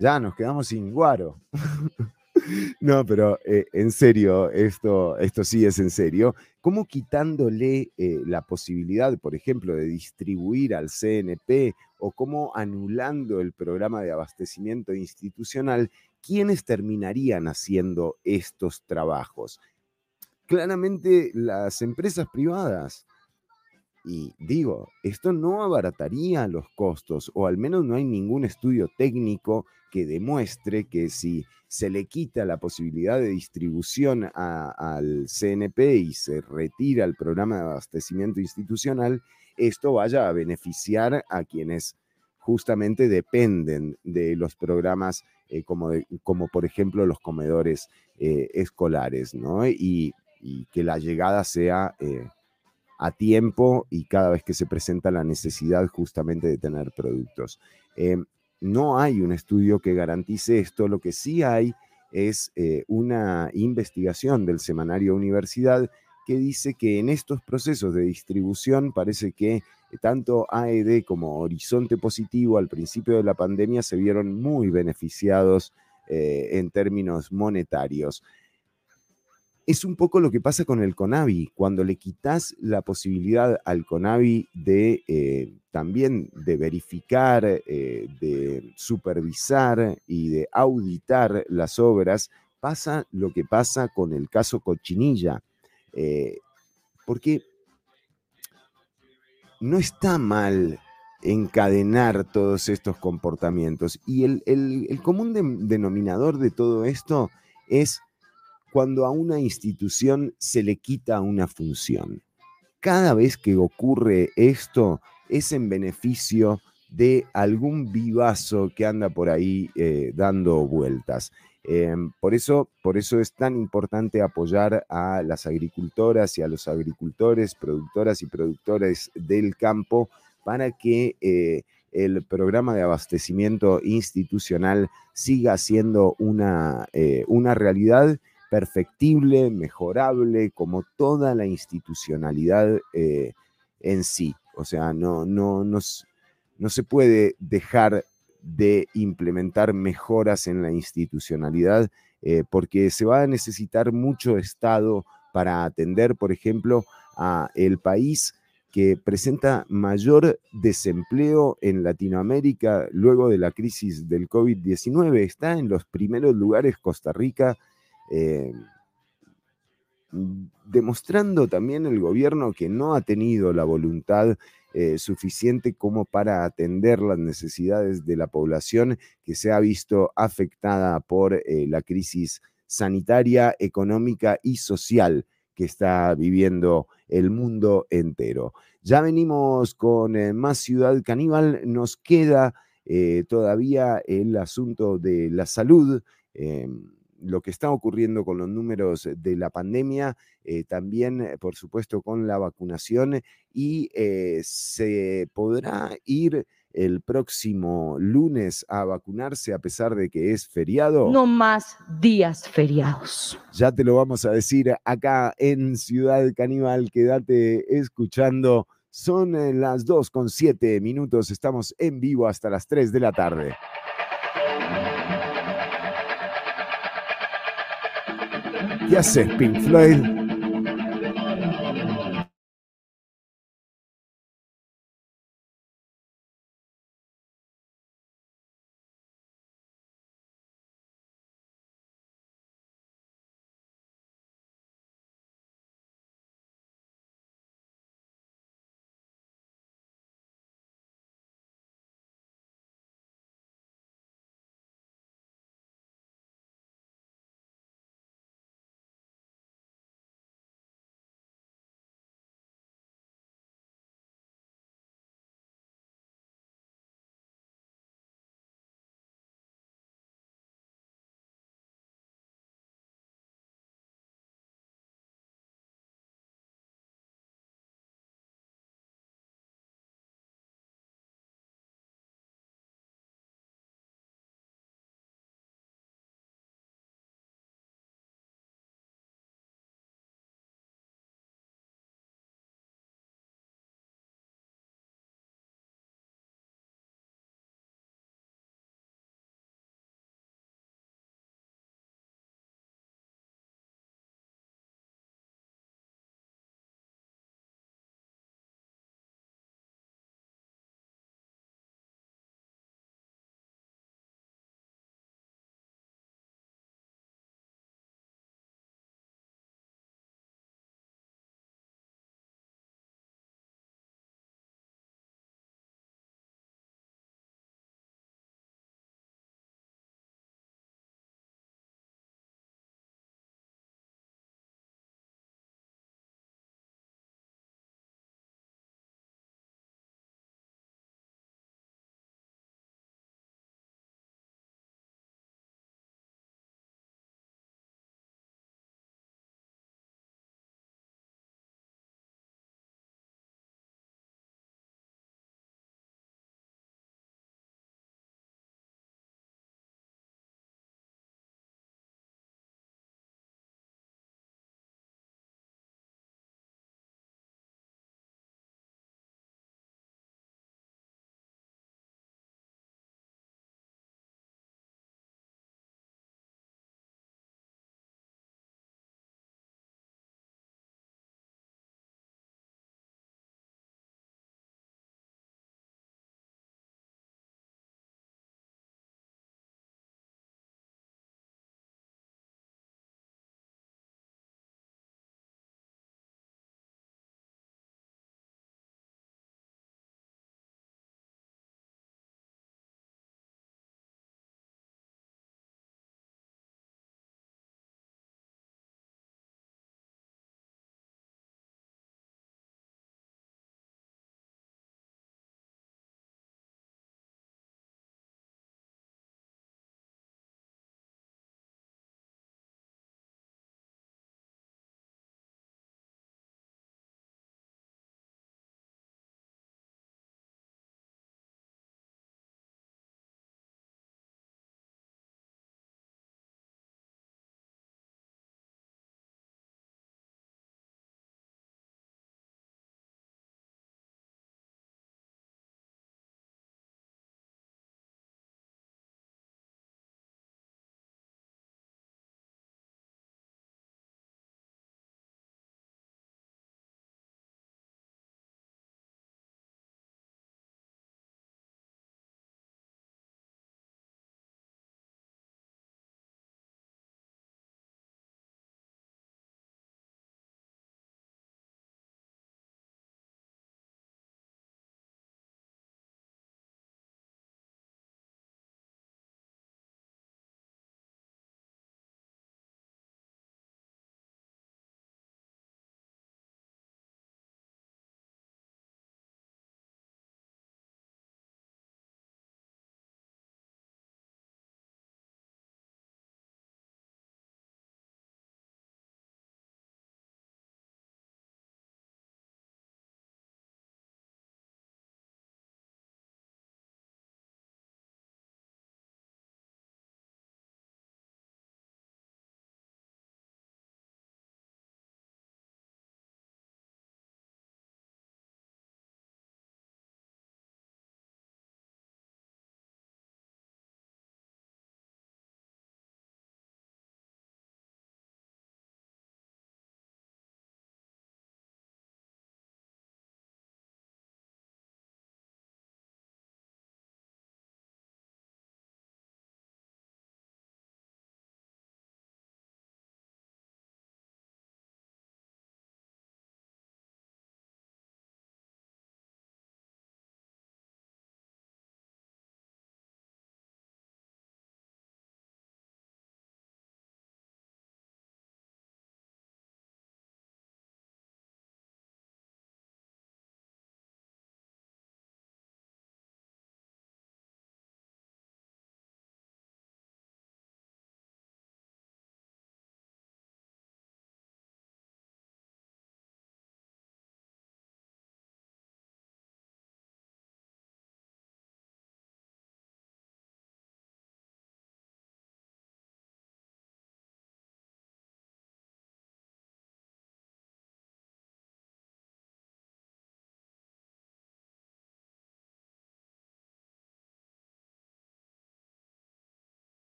ya nos quedamos sin guaro. No, pero eh, en serio, esto, esto sí es en serio. ¿Cómo quitándole eh, la posibilidad, por ejemplo, de distribuir al CNP o cómo anulando el programa de abastecimiento institucional, quiénes terminarían haciendo estos trabajos? Claramente las empresas privadas. Y digo, esto no abarataría los costos, o al menos no hay ningún estudio técnico que demuestre que si se le quita la posibilidad de distribución al CNP y se retira el programa de abastecimiento institucional, esto vaya a beneficiar a quienes justamente dependen de los programas eh, como, como, por ejemplo los comedores eh, escolares, ¿no? Y, que la llegada sea eh, a tiempo y cada vez que se presenta la necesidad justamente de tener productos. Em, no hay un estudio que garantice esto, lo que sí hay es eh, una investigación del semanario Universidad que dice que en estos procesos de distribución parece que tanto AED como Horizonte Positivo al principio de la pandemia se vieron muy beneficiados eh, en términos monetarios es un poco lo que pasa con el CONAVI, cuando le quitas la posibilidad al CONAVI de eh, también de verificar, eh, de supervisar y de auditar las obras, pasa lo que pasa con el caso Cochinilla. Eh, porque no está mal encadenar todos estos comportamientos. Y el, común denominador de todo esto es cuando a una institución se le quita una función. Cada vez que ocurre esto es en beneficio de algún vivazo que anda por ahí eh, dando vueltas. Em, por, eso, por eso es tan importante apoyar a las agricultoras y a los agricultores, productoras y productores del campo para que eh, el programa de abastecimiento institucional siga siendo una, eh, una realidad perfectible, mejorable, como toda la institucionalidad eh, en sí. O sea, no, no, no, se puede dejar de implementar mejoras en la institucionalidad eh, porque se va a necesitar mucho Estado para atender, por ejemplo, a el país que presenta mayor desempleo en Latinoamérica luego de la crisis del COVID-19. Está en los primeros lugares Costa Rica eh, demostrando también el gobierno que no ha tenido la voluntad eh, suficiente como para atender las necesidades de la población que se ha visto afectada por eh, la crisis sanitaria, económica y social que está viviendo el mundo entero. Ya venimos con más Ciudad Caníbal, nos queda todavía el asunto de la salud. Lo que está ocurriendo con los números de la pandemia, eh, también, eh, por supuesto, con la vacunación y eh, se podrá ir el próximo lunes a vacunarse a pesar de que es feriado. No más días feriados. Ya te lo vamos a decir acá en Ciudad Caníbal, quédate escuchando. Son las 2 con 7 minutos, estamos en vivo hasta las 3 de la tarde. Yes, sé, Pink Floyd,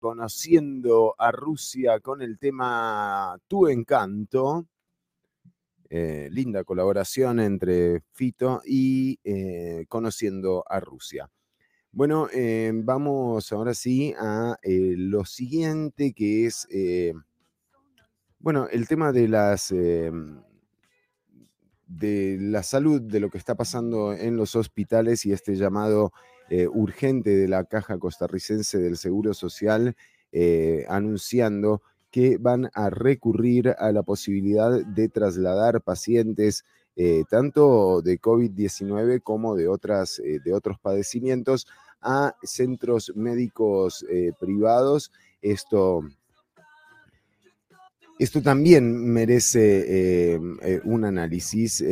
conociendo a Rusia con el tema Tu Encanto. Eh, linda colaboración entre Fito y eh, conociendo a Rusia. Bueno, eh, vamos ahora sí a lo siguiente que es, bueno, el tema de las de la salud, de lo que está pasando en los hospitales y este llamado urgente de la Caja Costarricense del Seguro Social, anunciando que van a recurrir a la posibilidad de trasladar pacientes eh, tanto de COVID-19 como de, otras, eh, de otros padecimientos a centros médicos eh, privados. Esto, esto también merece un análisis.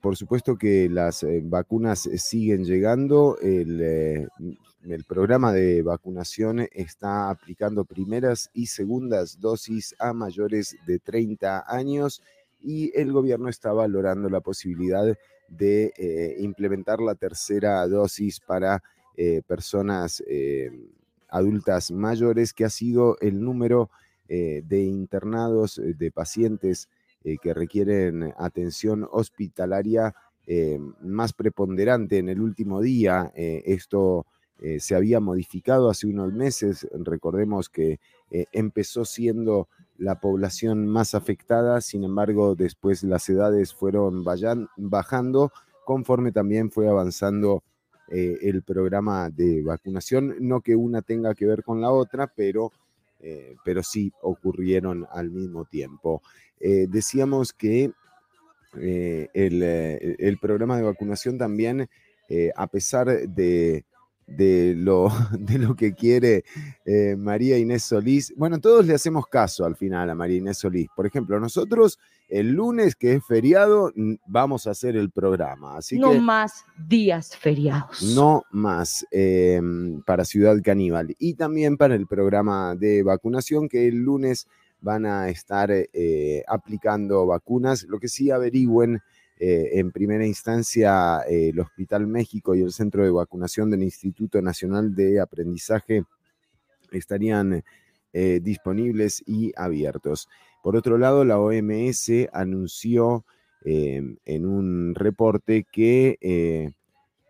por supuesto que las vacunas siguen llegando. El, programa de vacunación está aplicando primeras y segundas dosis a mayores de 30 años y el gobierno está valorando la posibilidad de eh, implementar la tercera dosis para eh, personas eh, adultas mayores, que ha sido el número de internados, de pacientes que requieren atención hospitalaria más preponderante en el último día. esto eh, se había modificado hace unos meses. Recordemos que eh, empezó siendo la población más afectada, sin embargo, después las edades fueron bajando conforme también fue avanzando eh, el programa de vacunación. No que una tenga que ver con la otra, pero, pero sí ocurrieron al mismo tiempo. decíamos que el, el, programa de vacunación también, a pesar de de lo, de lo que quiere eh, María Inés Solís. Bueno, todos le hacemos caso al final a María Inés Solís. Por ejemplo, nosotros el lunes, que es feriado, vamos a hacer el programa. Así no más días feriados. No más em, para Ciudad Caníbal. Y también para el programa de vacunación, que el lunes van a estar eh, aplicando vacunas. Lo que sí averigüen eh, en primera instancia eh, el Hospital México y el Centro de Vacunación del Instituto Nacional de Aprendizaje estarían eh, disponibles y abiertos. Por otro lado, la OMS anunció en un reporte que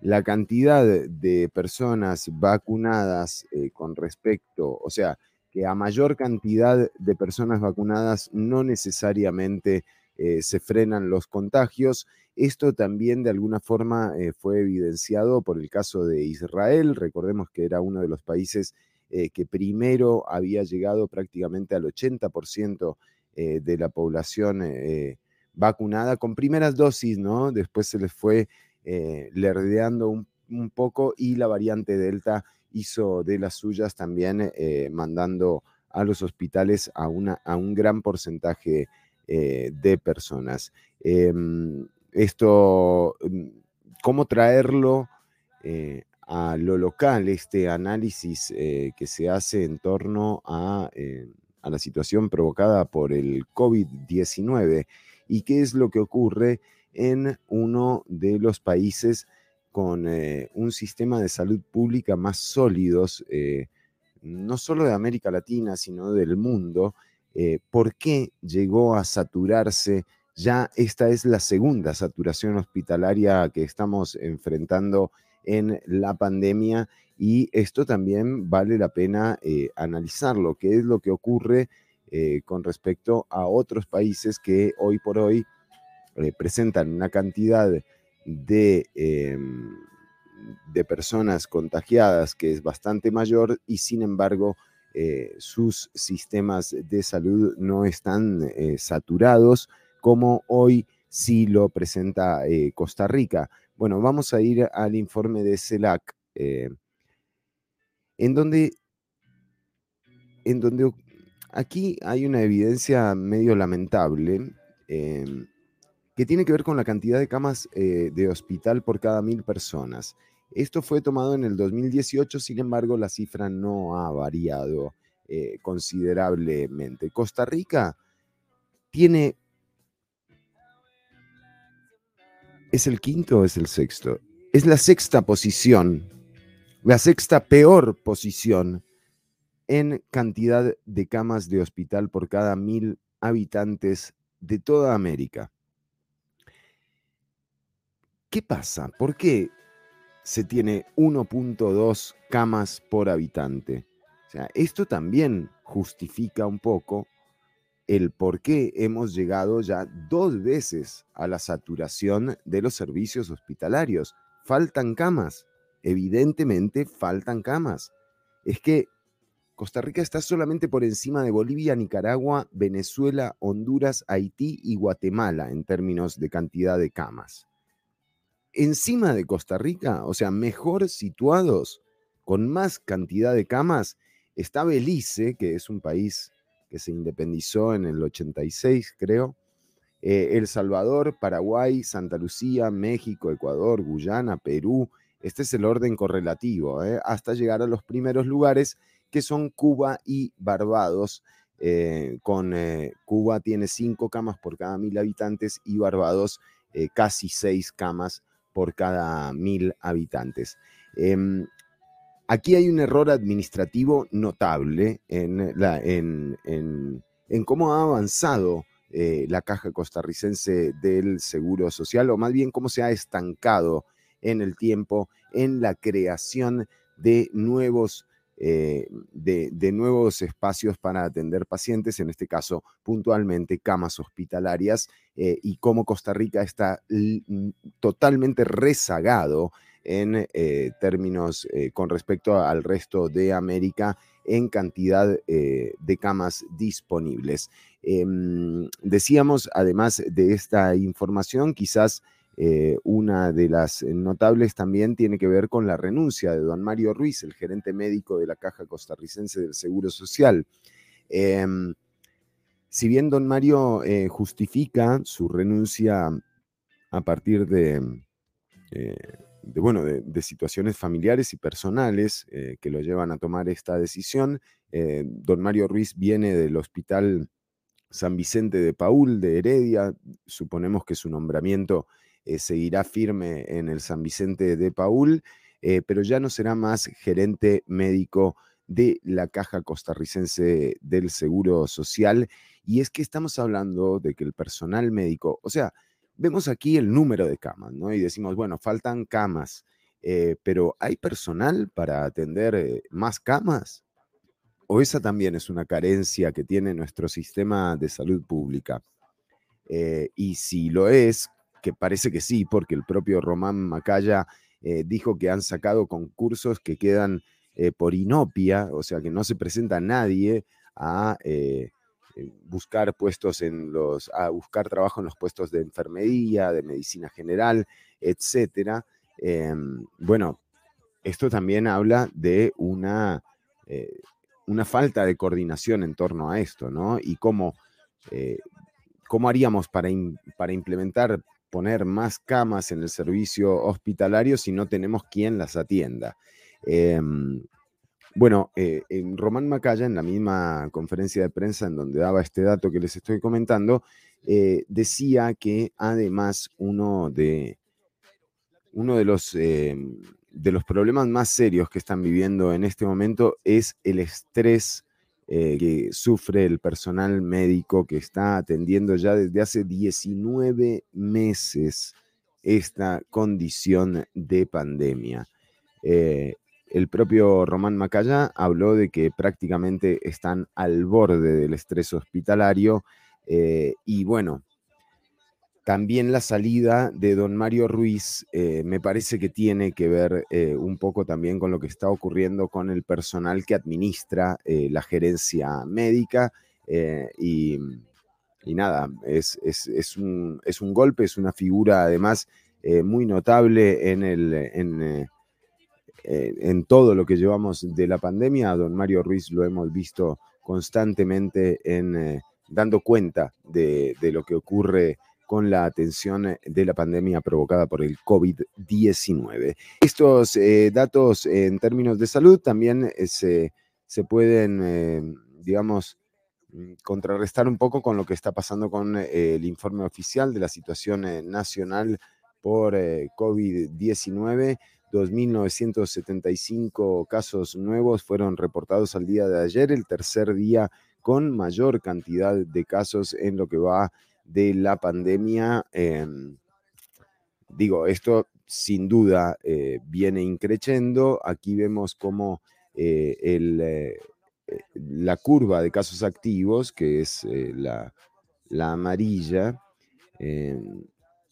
la cantidad de personas vacunadas con respecto, o sea, que a mayor cantidad de personas vacunadas no necesariamente eh, se frenan los contagios. Esto también de alguna forma eh, fue evidenciado por el caso de Israel. Recordemos que era uno de los países eh, que primero había llegado prácticamente al 80% de la población vacunada con primeras dosis, ¿no? Después se les fue lerdeando un, un, poco y la variante Delta hizo de las suyas también mandando a los hospitales a, una, a un gran porcentaje eh, de personas. Em, esto, mm, ¿cómo traerlo eh, a lo local, este análisis eh, que se hace en torno a, a la situación provocada por el COVID-19 y qué es lo que ocurre en uno de los países con un sistema de salud pública más sólidos, no solo de América Latina, sino del mundo, eh, por qué llegó a saturarse. Ya esta es la segunda saturación hospitalaria que estamos enfrentando en la pandemia y esto también vale la pena eh, analizarlo, qué es lo que ocurre eh, con respecto a otros países que hoy por hoy presentan una cantidad de, em, de personas contagiadas que es bastante mayor y sin embargo eh, sus sistemas de salud no están eh, saturados como hoy sí lo presenta eh, Costa Rica. Bueno, vamos a ir al informe de CELAC, en donde, en donde aquí hay una evidencia medio lamentable em, que tiene que ver con la cantidad de camas de hospital por cada mil personas. Esto fue tomado en el 2018, sin embargo, la cifra no ha variado eh, considerablemente. Costa Rica tiene... ¿Es el quinto o es el sexto? Es la sexta posición, la sexta peor posición en cantidad de camas de hospital por cada mil habitantes de toda América. ¿Qué pasa? ¿Por qué se tiene 1.2 camas por habitante? O sea, esto también justifica un poco el por qué hemos llegado ya dos veces a la saturación de los servicios hospitalarios. Faltan camas, evidentemente faltan camas. Es que Costa Rica está solamente por encima de Bolivia, Nicaragua, Venezuela, Honduras, Haití y Guatemala en términos de cantidad de camas. Encima de Costa Rica, o sea, mejor situados, con más cantidad de camas, está Belice, que es un país que se independizó en el 86, creo. Eh, el Salvador, Paraguay, Santa Lucía, México, Ecuador, Guyana, Perú. Este es el orden correlativo, ¿eh? hasta llegar a los primeros lugares que son Cuba y Barbados. Eh, con Cuba tiene cinco camas por cada mil habitantes y Barbados casi seis camas por cada mil habitantes. Em, aquí hay un error administrativo notable en, cómo ha avanzado eh, la caja costarricense del Seguro Social, o más bien cómo se ha estancado en el tiempo en la creación de nuevos eh, de, nuevos espacios para atender pacientes, en este caso puntualmente camas hospitalarias, eh, y cómo Costa Rica está totalmente rezagado en eh, términos con respecto al resto de América en cantidad de camas disponibles. Em, decíamos, además de esta información, quizás eh, una de las notables también tiene que ver con la renuncia de don Mario Ruiz, el gerente médico de la Caja Costarricense del Seguro Social. Em, si bien don Mario eh, justifica su renuncia a partir de, eh, bueno, de, situaciones familiares y personales que lo llevan a tomar esta decisión, don Mario Ruiz viene del hospital San Vicente de Paul de Heredia, suponemos que su nombramiento eh, seguirá firme en el San Vicente de Paul, eh, pero ya no será más gerente médico de la Caja Costarricense del Seguro Social. Y es que estamos hablando de que el personal médico, o sea, vemos aquí el número de camas, ¿no? Y decimos, bueno, faltan camas, eh, pero ¿hay personal para atender más camas? ¿O esa también es una carencia que tiene nuestro sistema de salud pública? y si lo es, que parece que sí, porque el propio Román Macaya eh, dijo que han sacado concursos que quedan eh, por inopia, o sea que no se presenta nadie a eh, buscar puestos en los, a buscar trabajo en los puestos de enfermería, de medicina general, etcétera. Em, bueno, esto también habla de una, una falta de coordinación en torno a esto, ¿no? Y cómo, cómo haríamos para, para implementar poner más camas en el servicio hospitalario si no tenemos quien las atienda. Em, bueno, eh, en Román Macaya, en la misma conferencia de prensa en donde daba este dato que les estoy comentando, eh, decía que además uno de, uno de los, em, de los problemas más serios que están viviendo en este momento es el estrés eh, que sufre el personal médico que está atendiendo ya desde hace 19 meses esta condición de pandemia. Eh, el propio Román Macaya habló de que prácticamente están al borde del estrés hospitalario eh, y bueno, también la salida de don Mario Ruiz eh, me parece que tiene que ver eh, un poco también con lo que está ocurriendo con el personal que administra eh, la gerencia médica y, nada, es, es, un, es, un, golpe, es una figura además muy notable en, el, en, en todo lo que llevamos de la pandemia. Don Mario Ruiz lo hemos visto constantemente en, dando cuenta de lo que ocurre con la atención eh, de la pandemia provocada por el COVID-19. Estos eh, datos en términos de salud también eh, se, se, pueden, digamos, mm, contrarrestar un poco con lo que está pasando con el informe oficial de la situación nacional por COVID-19, 2.975 casos nuevos fueron reportados al día de ayer, el tercer día con mayor cantidad de casos en lo que va de la pandemia. Em, digo, esto sin duda eh, viene increciendo. Aquí vemos cómo eh, eh, la curva de casos activos, que es la, la, amarilla, em,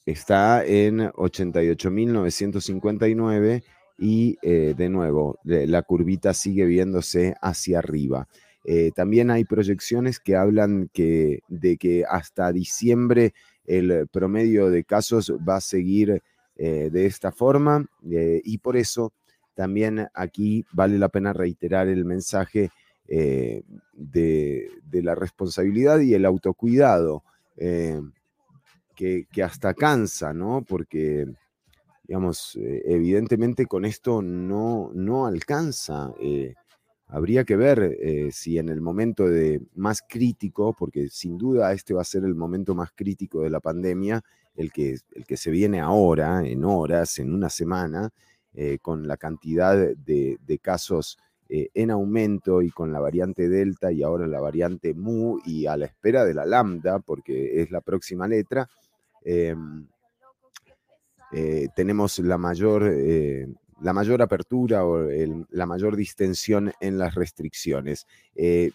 está en 88.959 y de nuevo la curvita sigue viéndose hacia arriba. También hay proyecciones que hablan que, de que hasta diciembre el promedio de casos va a seguir eh, de esta forma eh, y por eso también aquí vale la pena reiterar el mensaje eh, de, la responsabilidad y el autocuidado que, hasta cansa, ¿no? Porque, digamos, evidentemente con esto no, no alcanza. Habría que ver si en el momento de más crítico, porque sin duda este va a ser el momento más crítico de la pandemia, el que, el que se viene ahora, en horas, en una semana, eh, con la cantidad de, casos eh, en aumento y con la variante Delta y ahora la variante Mu y a la espera de la Lambda, porque es la próxima letra, em, eh, tenemos la mayor, la mayor apertura o la mayor distensión en las restricciones.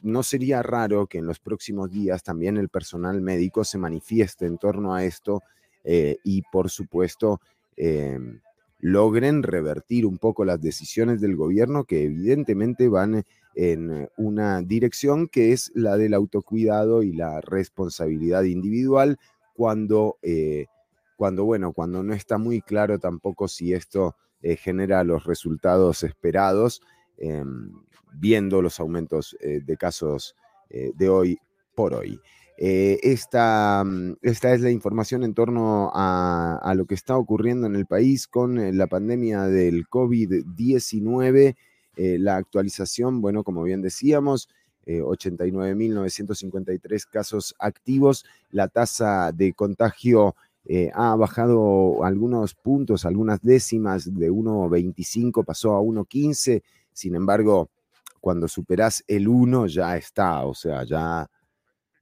no sería raro que en los próximos días también el personal médico se manifieste en torno a esto eh, y por supuesto em, logren revertir un poco las decisiones del gobierno que evidentemente van en una dirección que es la del autocuidado y la responsabilidad individual cuando, eh, cuando, bueno, cuando no está muy claro tampoco si esto eh, genera los resultados esperados, em, viendo los aumentos de casos de hoy por hoy. Eh, esta, mm, esta, es la información en torno a, lo que está ocurriendo en el país con eh, la pandemia del COVID-19. Eh, la actualización, bueno, como bien decíamos, 89.953 casos activos. La tasa de contagio ha bajado algunos puntos, algunas décimas, de 1.25 pasó a 1.15. Sin embargo, cuando superás el 1 ya está, o sea, ya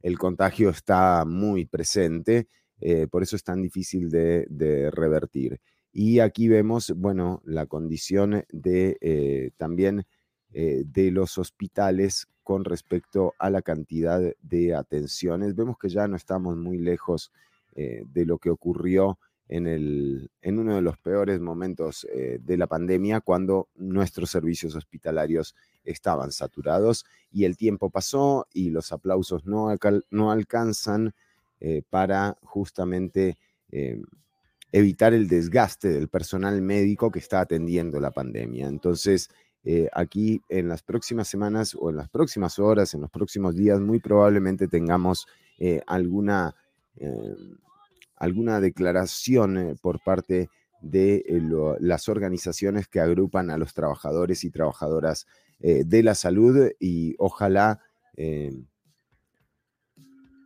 el contagio está muy presente, eh, por eso es tan difícil de, revertir. Y aquí vemos, bueno, la condición de eh, también eh, de los hospitales con respecto a la cantidad de atenciones. Vemos que ya no estamos muy lejos de lo que ocurrió en, el, en uno de los peores momentos de la pandemia, cuando nuestros servicios hospitalarios estaban saturados y el tiempo pasó y los aplausos no, no alcanzan eh, para justamente eh, evitar el desgaste del personal médico que está atendiendo la pandemia. Entonces, eh, aquí en las próximas semanas o en las próximas horas, en los próximos días, muy probablemente tengamos alguna, alguna declaración por parte de las organizaciones que agrupan a los trabajadores y trabajadoras eh, de la salud y ojalá, eh,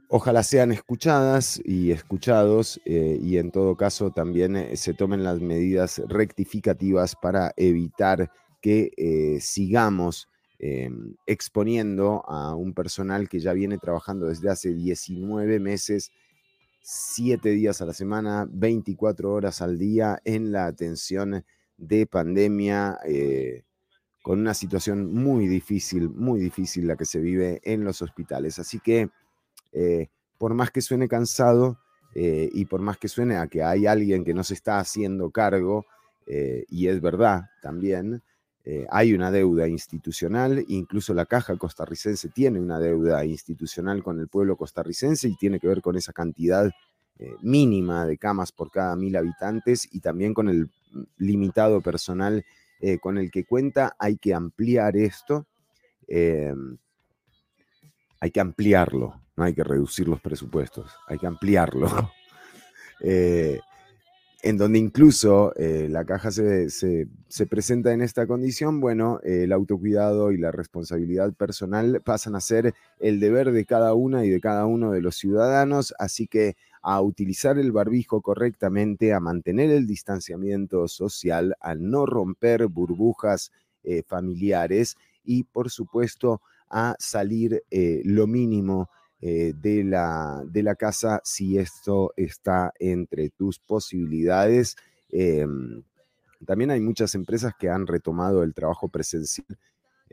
ojalá sean escuchadas y escuchados eh, y en todo caso también se tomen las medidas rectificativas para evitar que sigamos exponiendo a un personal que ya viene trabajando desde hace 19 meses 7 días a la semana, 24 horas al día en la atención de pandemia, con una situación muy difícil, muy difícil la que se vive en los hospitales. Así que, eh, por más que suene cansado eh, y por más que suene a que hay alguien que no se está haciendo cargo, eh, y es verdad también, hay una deuda institucional, incluso la caja costarricense tiene una deuda institucional con el pueblo costarricense y tiene que ver con esa cantidad mínima de camas por cada mil habitantes y también con el limitado personal eh, con el que cuenta, hay que ampliar esto, em, hay que ampliarlo, no hay que reducir los presupuestos, hay que ampliarlo. En donde incluso eh, la caja se, se, presenta en esta condición, bueno, el autocuidado y la responsabilidad personal pasan a ser el deber de cada una y de cada uno de los ciudadanos, así que a utilizar el barbijo correctamente, a mantener el distanciamiento social, a no romper burbujas eh, familiares y, por supuesto, a salir eh, lo mínimo eh, de, la, de la casa si esto está entre tus posibilidades. Em, también hay muchas empresas que han retomado el trabajo presencial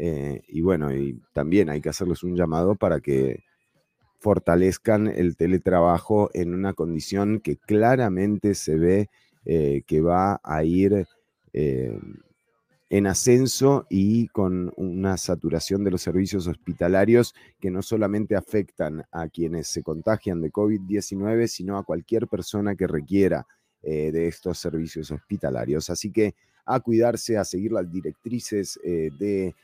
y bueno, y también hay que hacerles un llamado para que fortalezcan el teletrabajo en una condición que claramente se ve eh, que va a ir eh, en ascenso y con una saturación de los servicios hospitalarios que no solamente afectan a quienes se contagian de COVID-19, sino a cualquier persona que requiera eh, de estos servicios hospitalarios. Así que a cuidarse, a seguir las directrices de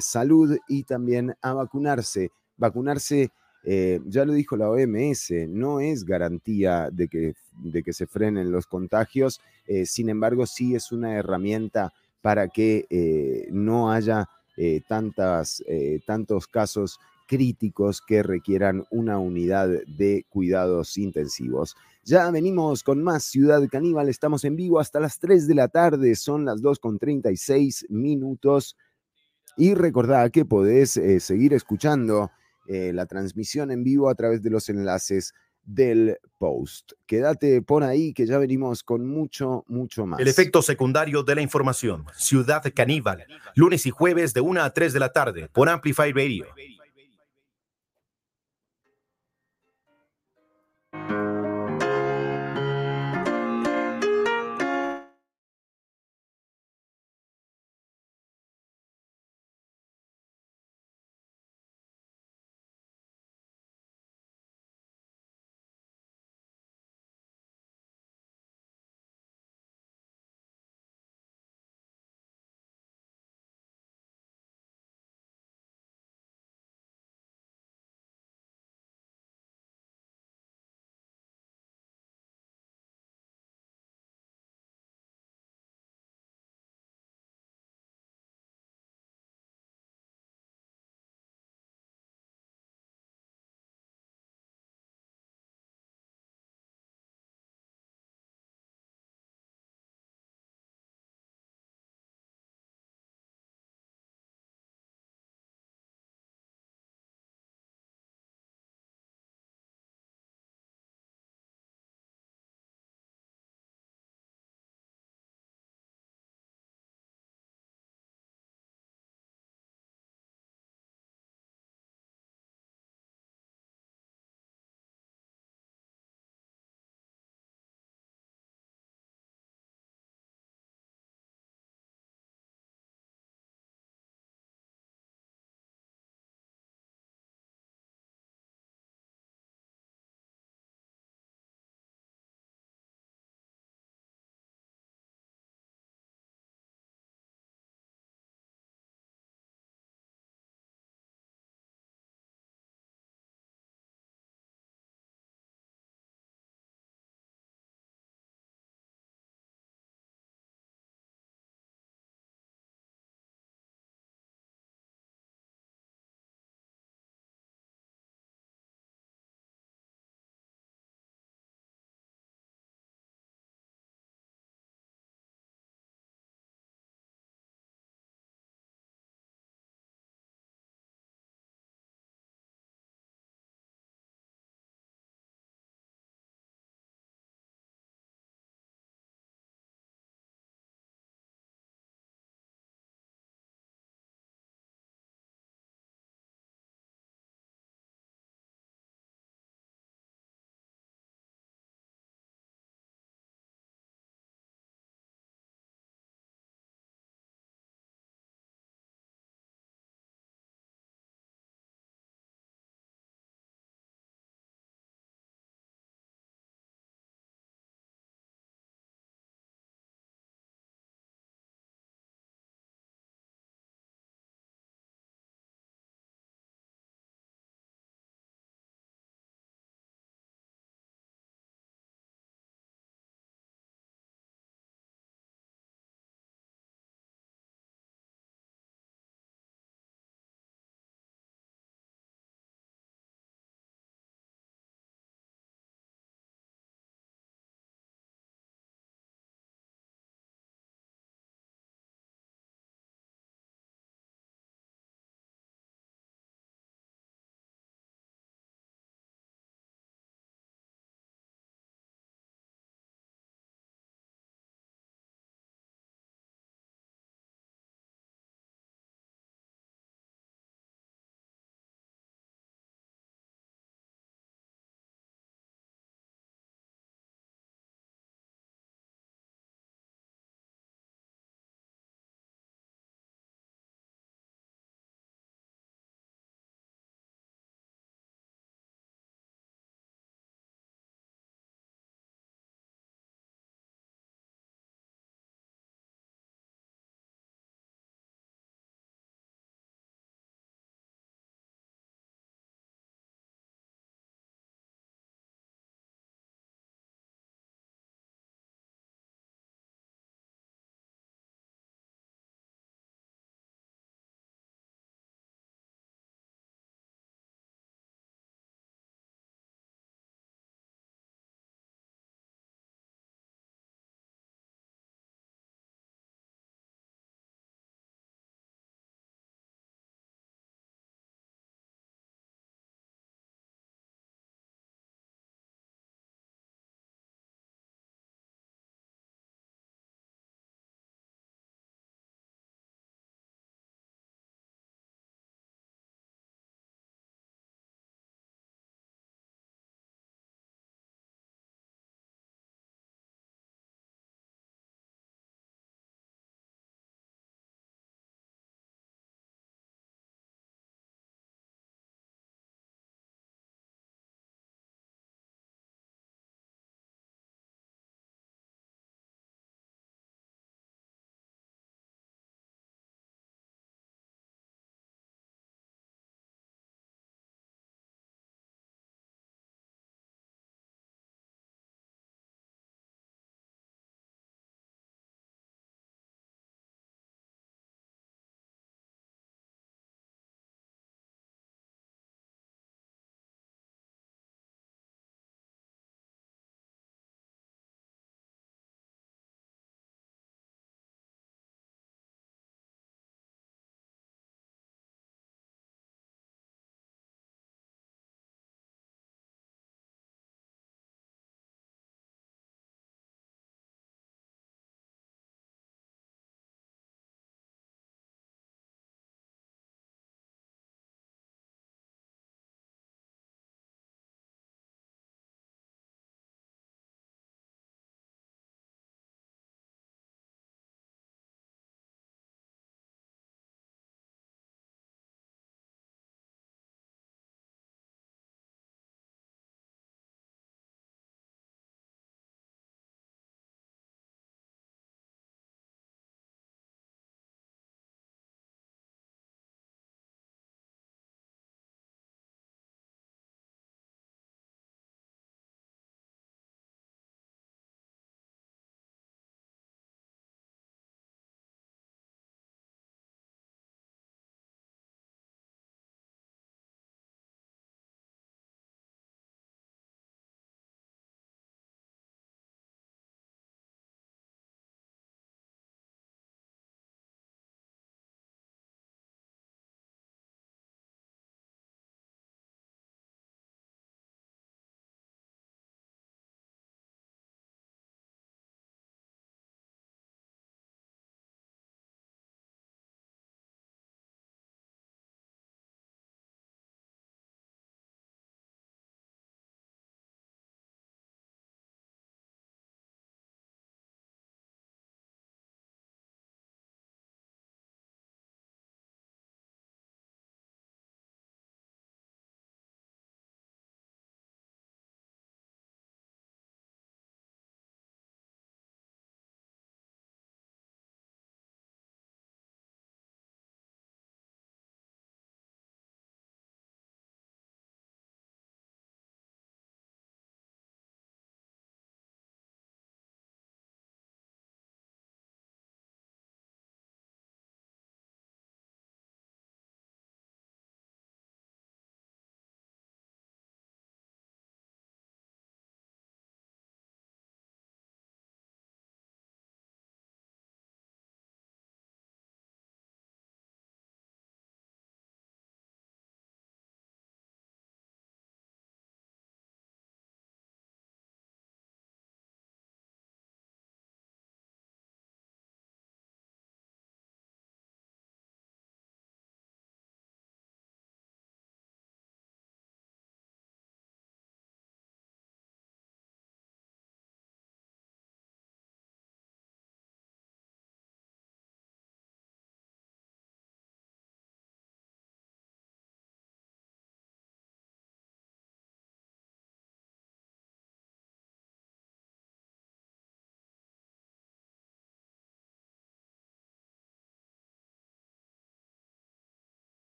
salud y también a vacunarse. Vacunarse eh, ya lo dijo la OMS, no es garantía de que, de que se frenen los contagios, eh, sin embargo sí es una herramienta para que eh, no haya tantas, tantos casos críticos que requieran una unidad de cuidados intensivos. Ya venimos con más Ciudad Caníbal, estamos en vivo hasta las 3 de la tarde, son las 2 con 36 minutos. Y recordad que podés seguir escuchando eh, la transmisión en vivo a través de los enlaces del post. Quédate por ahí que ya venimos con mucho, mucho más. El efecto secundario de la información. Ciudad Caníbal. Lunes y jueves de 1 a 3 de la tarde por Amplify Radio.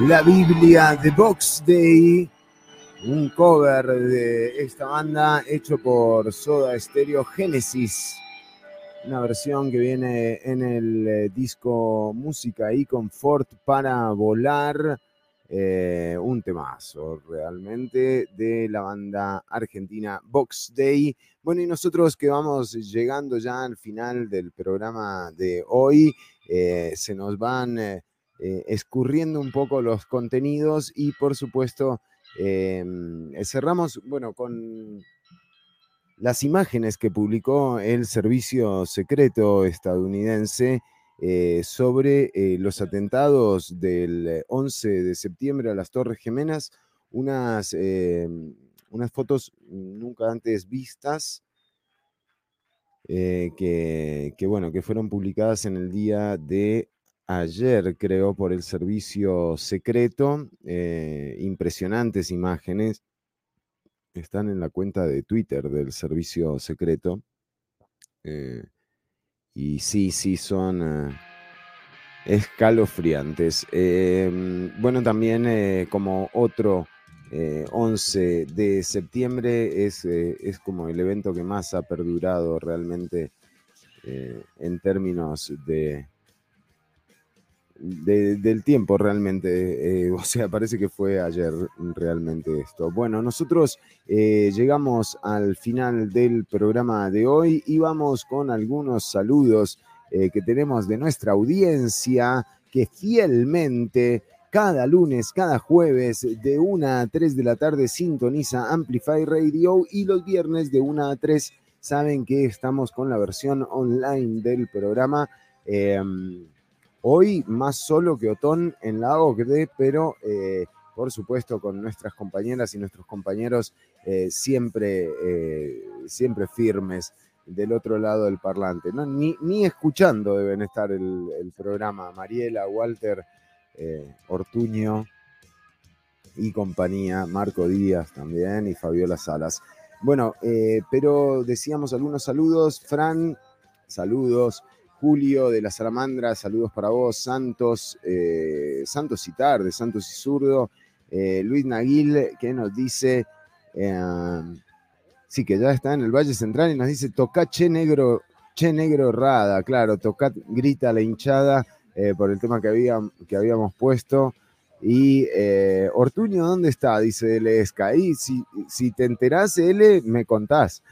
La Biblia de Box Day, un cover de esta banda hecho por Soda Stereo Genesis, una versión que viene en el eh, disco Música y Confort para volar, eh, un temazo realmente de la banda argentina Box Day. Bueno, y nosotros que vamos llegando ya al final del programa de hoy, eh, se nos van escurriendo un poco los contenidos y por supuesto em, cerramos, bueno, con las imágenes que publicó el servicio secreto estadounidense eh, sobre eh, los atentados del 11 de septiembre a las Torres Gemelas, unas, eh, unas fotos nunca antes vistas. que, bueno, que fueron publicadas en el día de ayer, creo, por el servicio secreto. impresionantes imágenes están en la cuenta de Twitter del servicio secreto. Eh, y sí, sí, son eh, escalofriantes. Em, bueno, también eh, como otro 11 de septiembre es, es, como el evento que más ha perdurado realmente en términos de, del tiempo realmente. Eh, o sea, parece que fue ayer realmente esto. Bueno, nosotros eh, llegamos al final del programa de hoy y vamos con algunos saludos eh, que tenemos de nuestra audiencia que fielmente cada lunes, cada jueves de 1 a 3 de la tarde sintoniza Amplify Radio y los viernes de 1 a 3 saben que estamos con la versión online del programa. Em, Hoy más solo que Otón en la OCDE, pero eh, por supuesto con nuestras compañeras y nuestros compañeros eh, siempre, eh, siempre firmes del otro lado del parlante. ¿no? Ni, ni escuchando deben estar el, programa. Mariela, Walter, Ortuño y compañía, Marco Díaz también y Fabiola Salas. Bueno, pero decíamos algunos saludos. Fran, saludos. Julio de la Salamandra, saludos para vos, Santos, eh, Santos y tarde, Santos y zurdo, eh, Luis Naguil, que nos dice, em, sí, que ya está en el Valle Central y nos dice, toca Che Negro, Che Negro Rada, claro, toca, grita la hinchada eh, por el tema que, que habíamos puesto. Y Ortuño, ¿dónde está? Dice Lesca. Y si, si te enterás, L, me contás.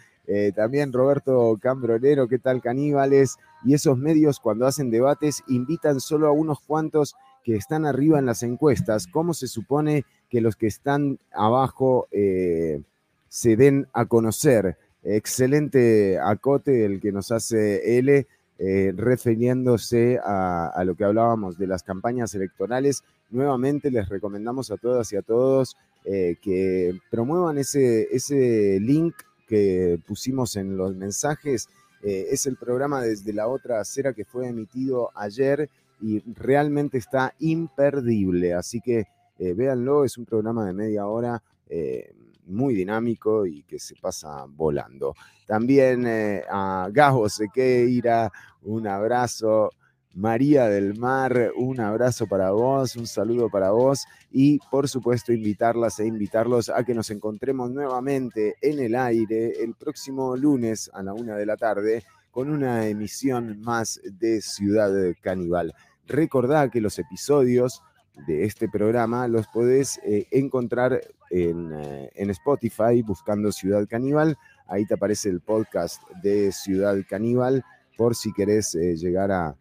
también Roberto Cambronero, ¿qué tal, caníbales? Y esos medios cuando hacen debates invitan solo a unos cuantos que están arriba en las encuestas. ¿Cómo se supone que los que están abajo eh, se den a conocer? Excelente acote el que nos hace L, eh, refiriéndose a, lo que hablábamos de las campañas electorales. Nuevamente les recomendamos a todas y a todos eh, que promuevan ese, ese link que pusimos en los mensajes eh, es el programa desde la otra acera que fue emitido ayer y realmente está imperdible. Así que eh, véanlo, es un programa de media hora eh, muy dinámico y que se pasa volando. También a Gajo Sequeira, un abrazo. María del Mar, un abrazo para vos, un saludo para vos y por supuesto invitarlas e invitarlos a que nos encontremos nuevamente en el aire el próximo lunes a la una de la tarde con una emisión más de Ciudad Caníbal. Recordá que los episodios de este programa los podés eh, encontrar en, eh, en Spotify buscando Ciudad Caníbal. Ahí te aparece el podcast de Ciudad Caníbal por si querés eh, llegar a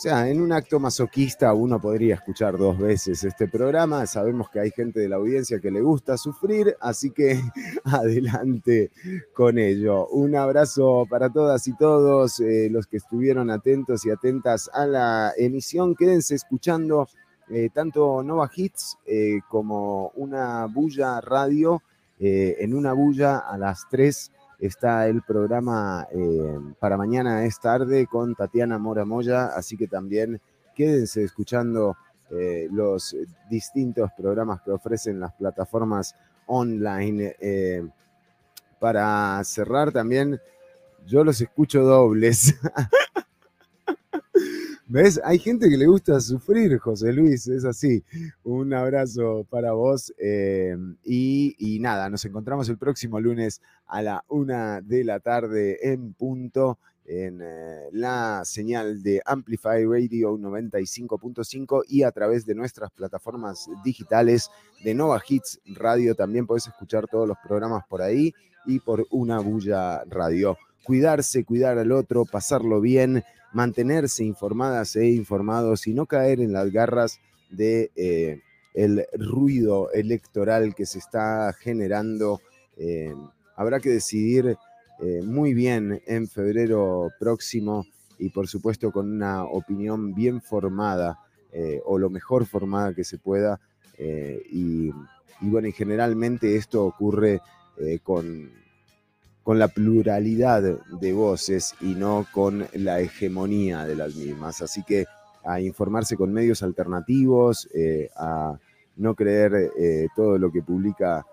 o sea, en un acto masoquista uno podría escuchar dos veces este programa. Sabemos que hay gente de la audiencia que le gusta sufrir, así que adelante con ello. Un abrazo para todas y todos eh, los que estuvieron atentos y atentas a la emisión. Quédense escuchando eh, tanto Nova Hits eh, como una bulla radio. en una bulla a las 3 está el programa eh, para mañana es tarde con Tatiana Mora Moya, así que también quédense escuchando eh, los distintos programas que ofrecen las plataformas online. Eh, para cerrar también, yo los escucho dobles. ¿Ves? Hay gente que le gusta sufrir, José Luis, es así. Un abrazo para vos. Eh, y, y, nada, nos encontramos el próximo lunes a la una de la tarde en punto en eh, la señal de Amplify Radio 95.5 y a través de nuestras plataformas digitales de Nova Hits Radio. También podés escuchar todos los programas por ahí y por una bulla radio. Cuidarse, cuidar al otro, pasarlo bien, mantenerse informadas e informados y no caer en las garras de eh, el ruido electoral que se está generando. Eh, habrá que decidir eh, muy bien en febrero próximo y por supuesto con una opinión bien formada o lo mejor formada que se pueda. Eh, y, bueno, y generalmente esto ocurre con, con la pluralidad de voces y no con la hegemonía de las mismas. Así que a informarse con medios alternativos, a no creer todo lo que publica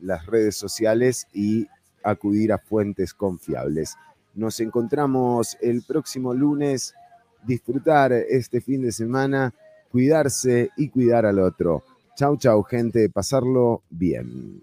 las redes sociales y acudir a fuentes confiables. Nos encontramos el próximo lunes, disfrutar este fin de semana, cuidarse y cuidar al otro. Chau, chau, gente, pasarlo bien.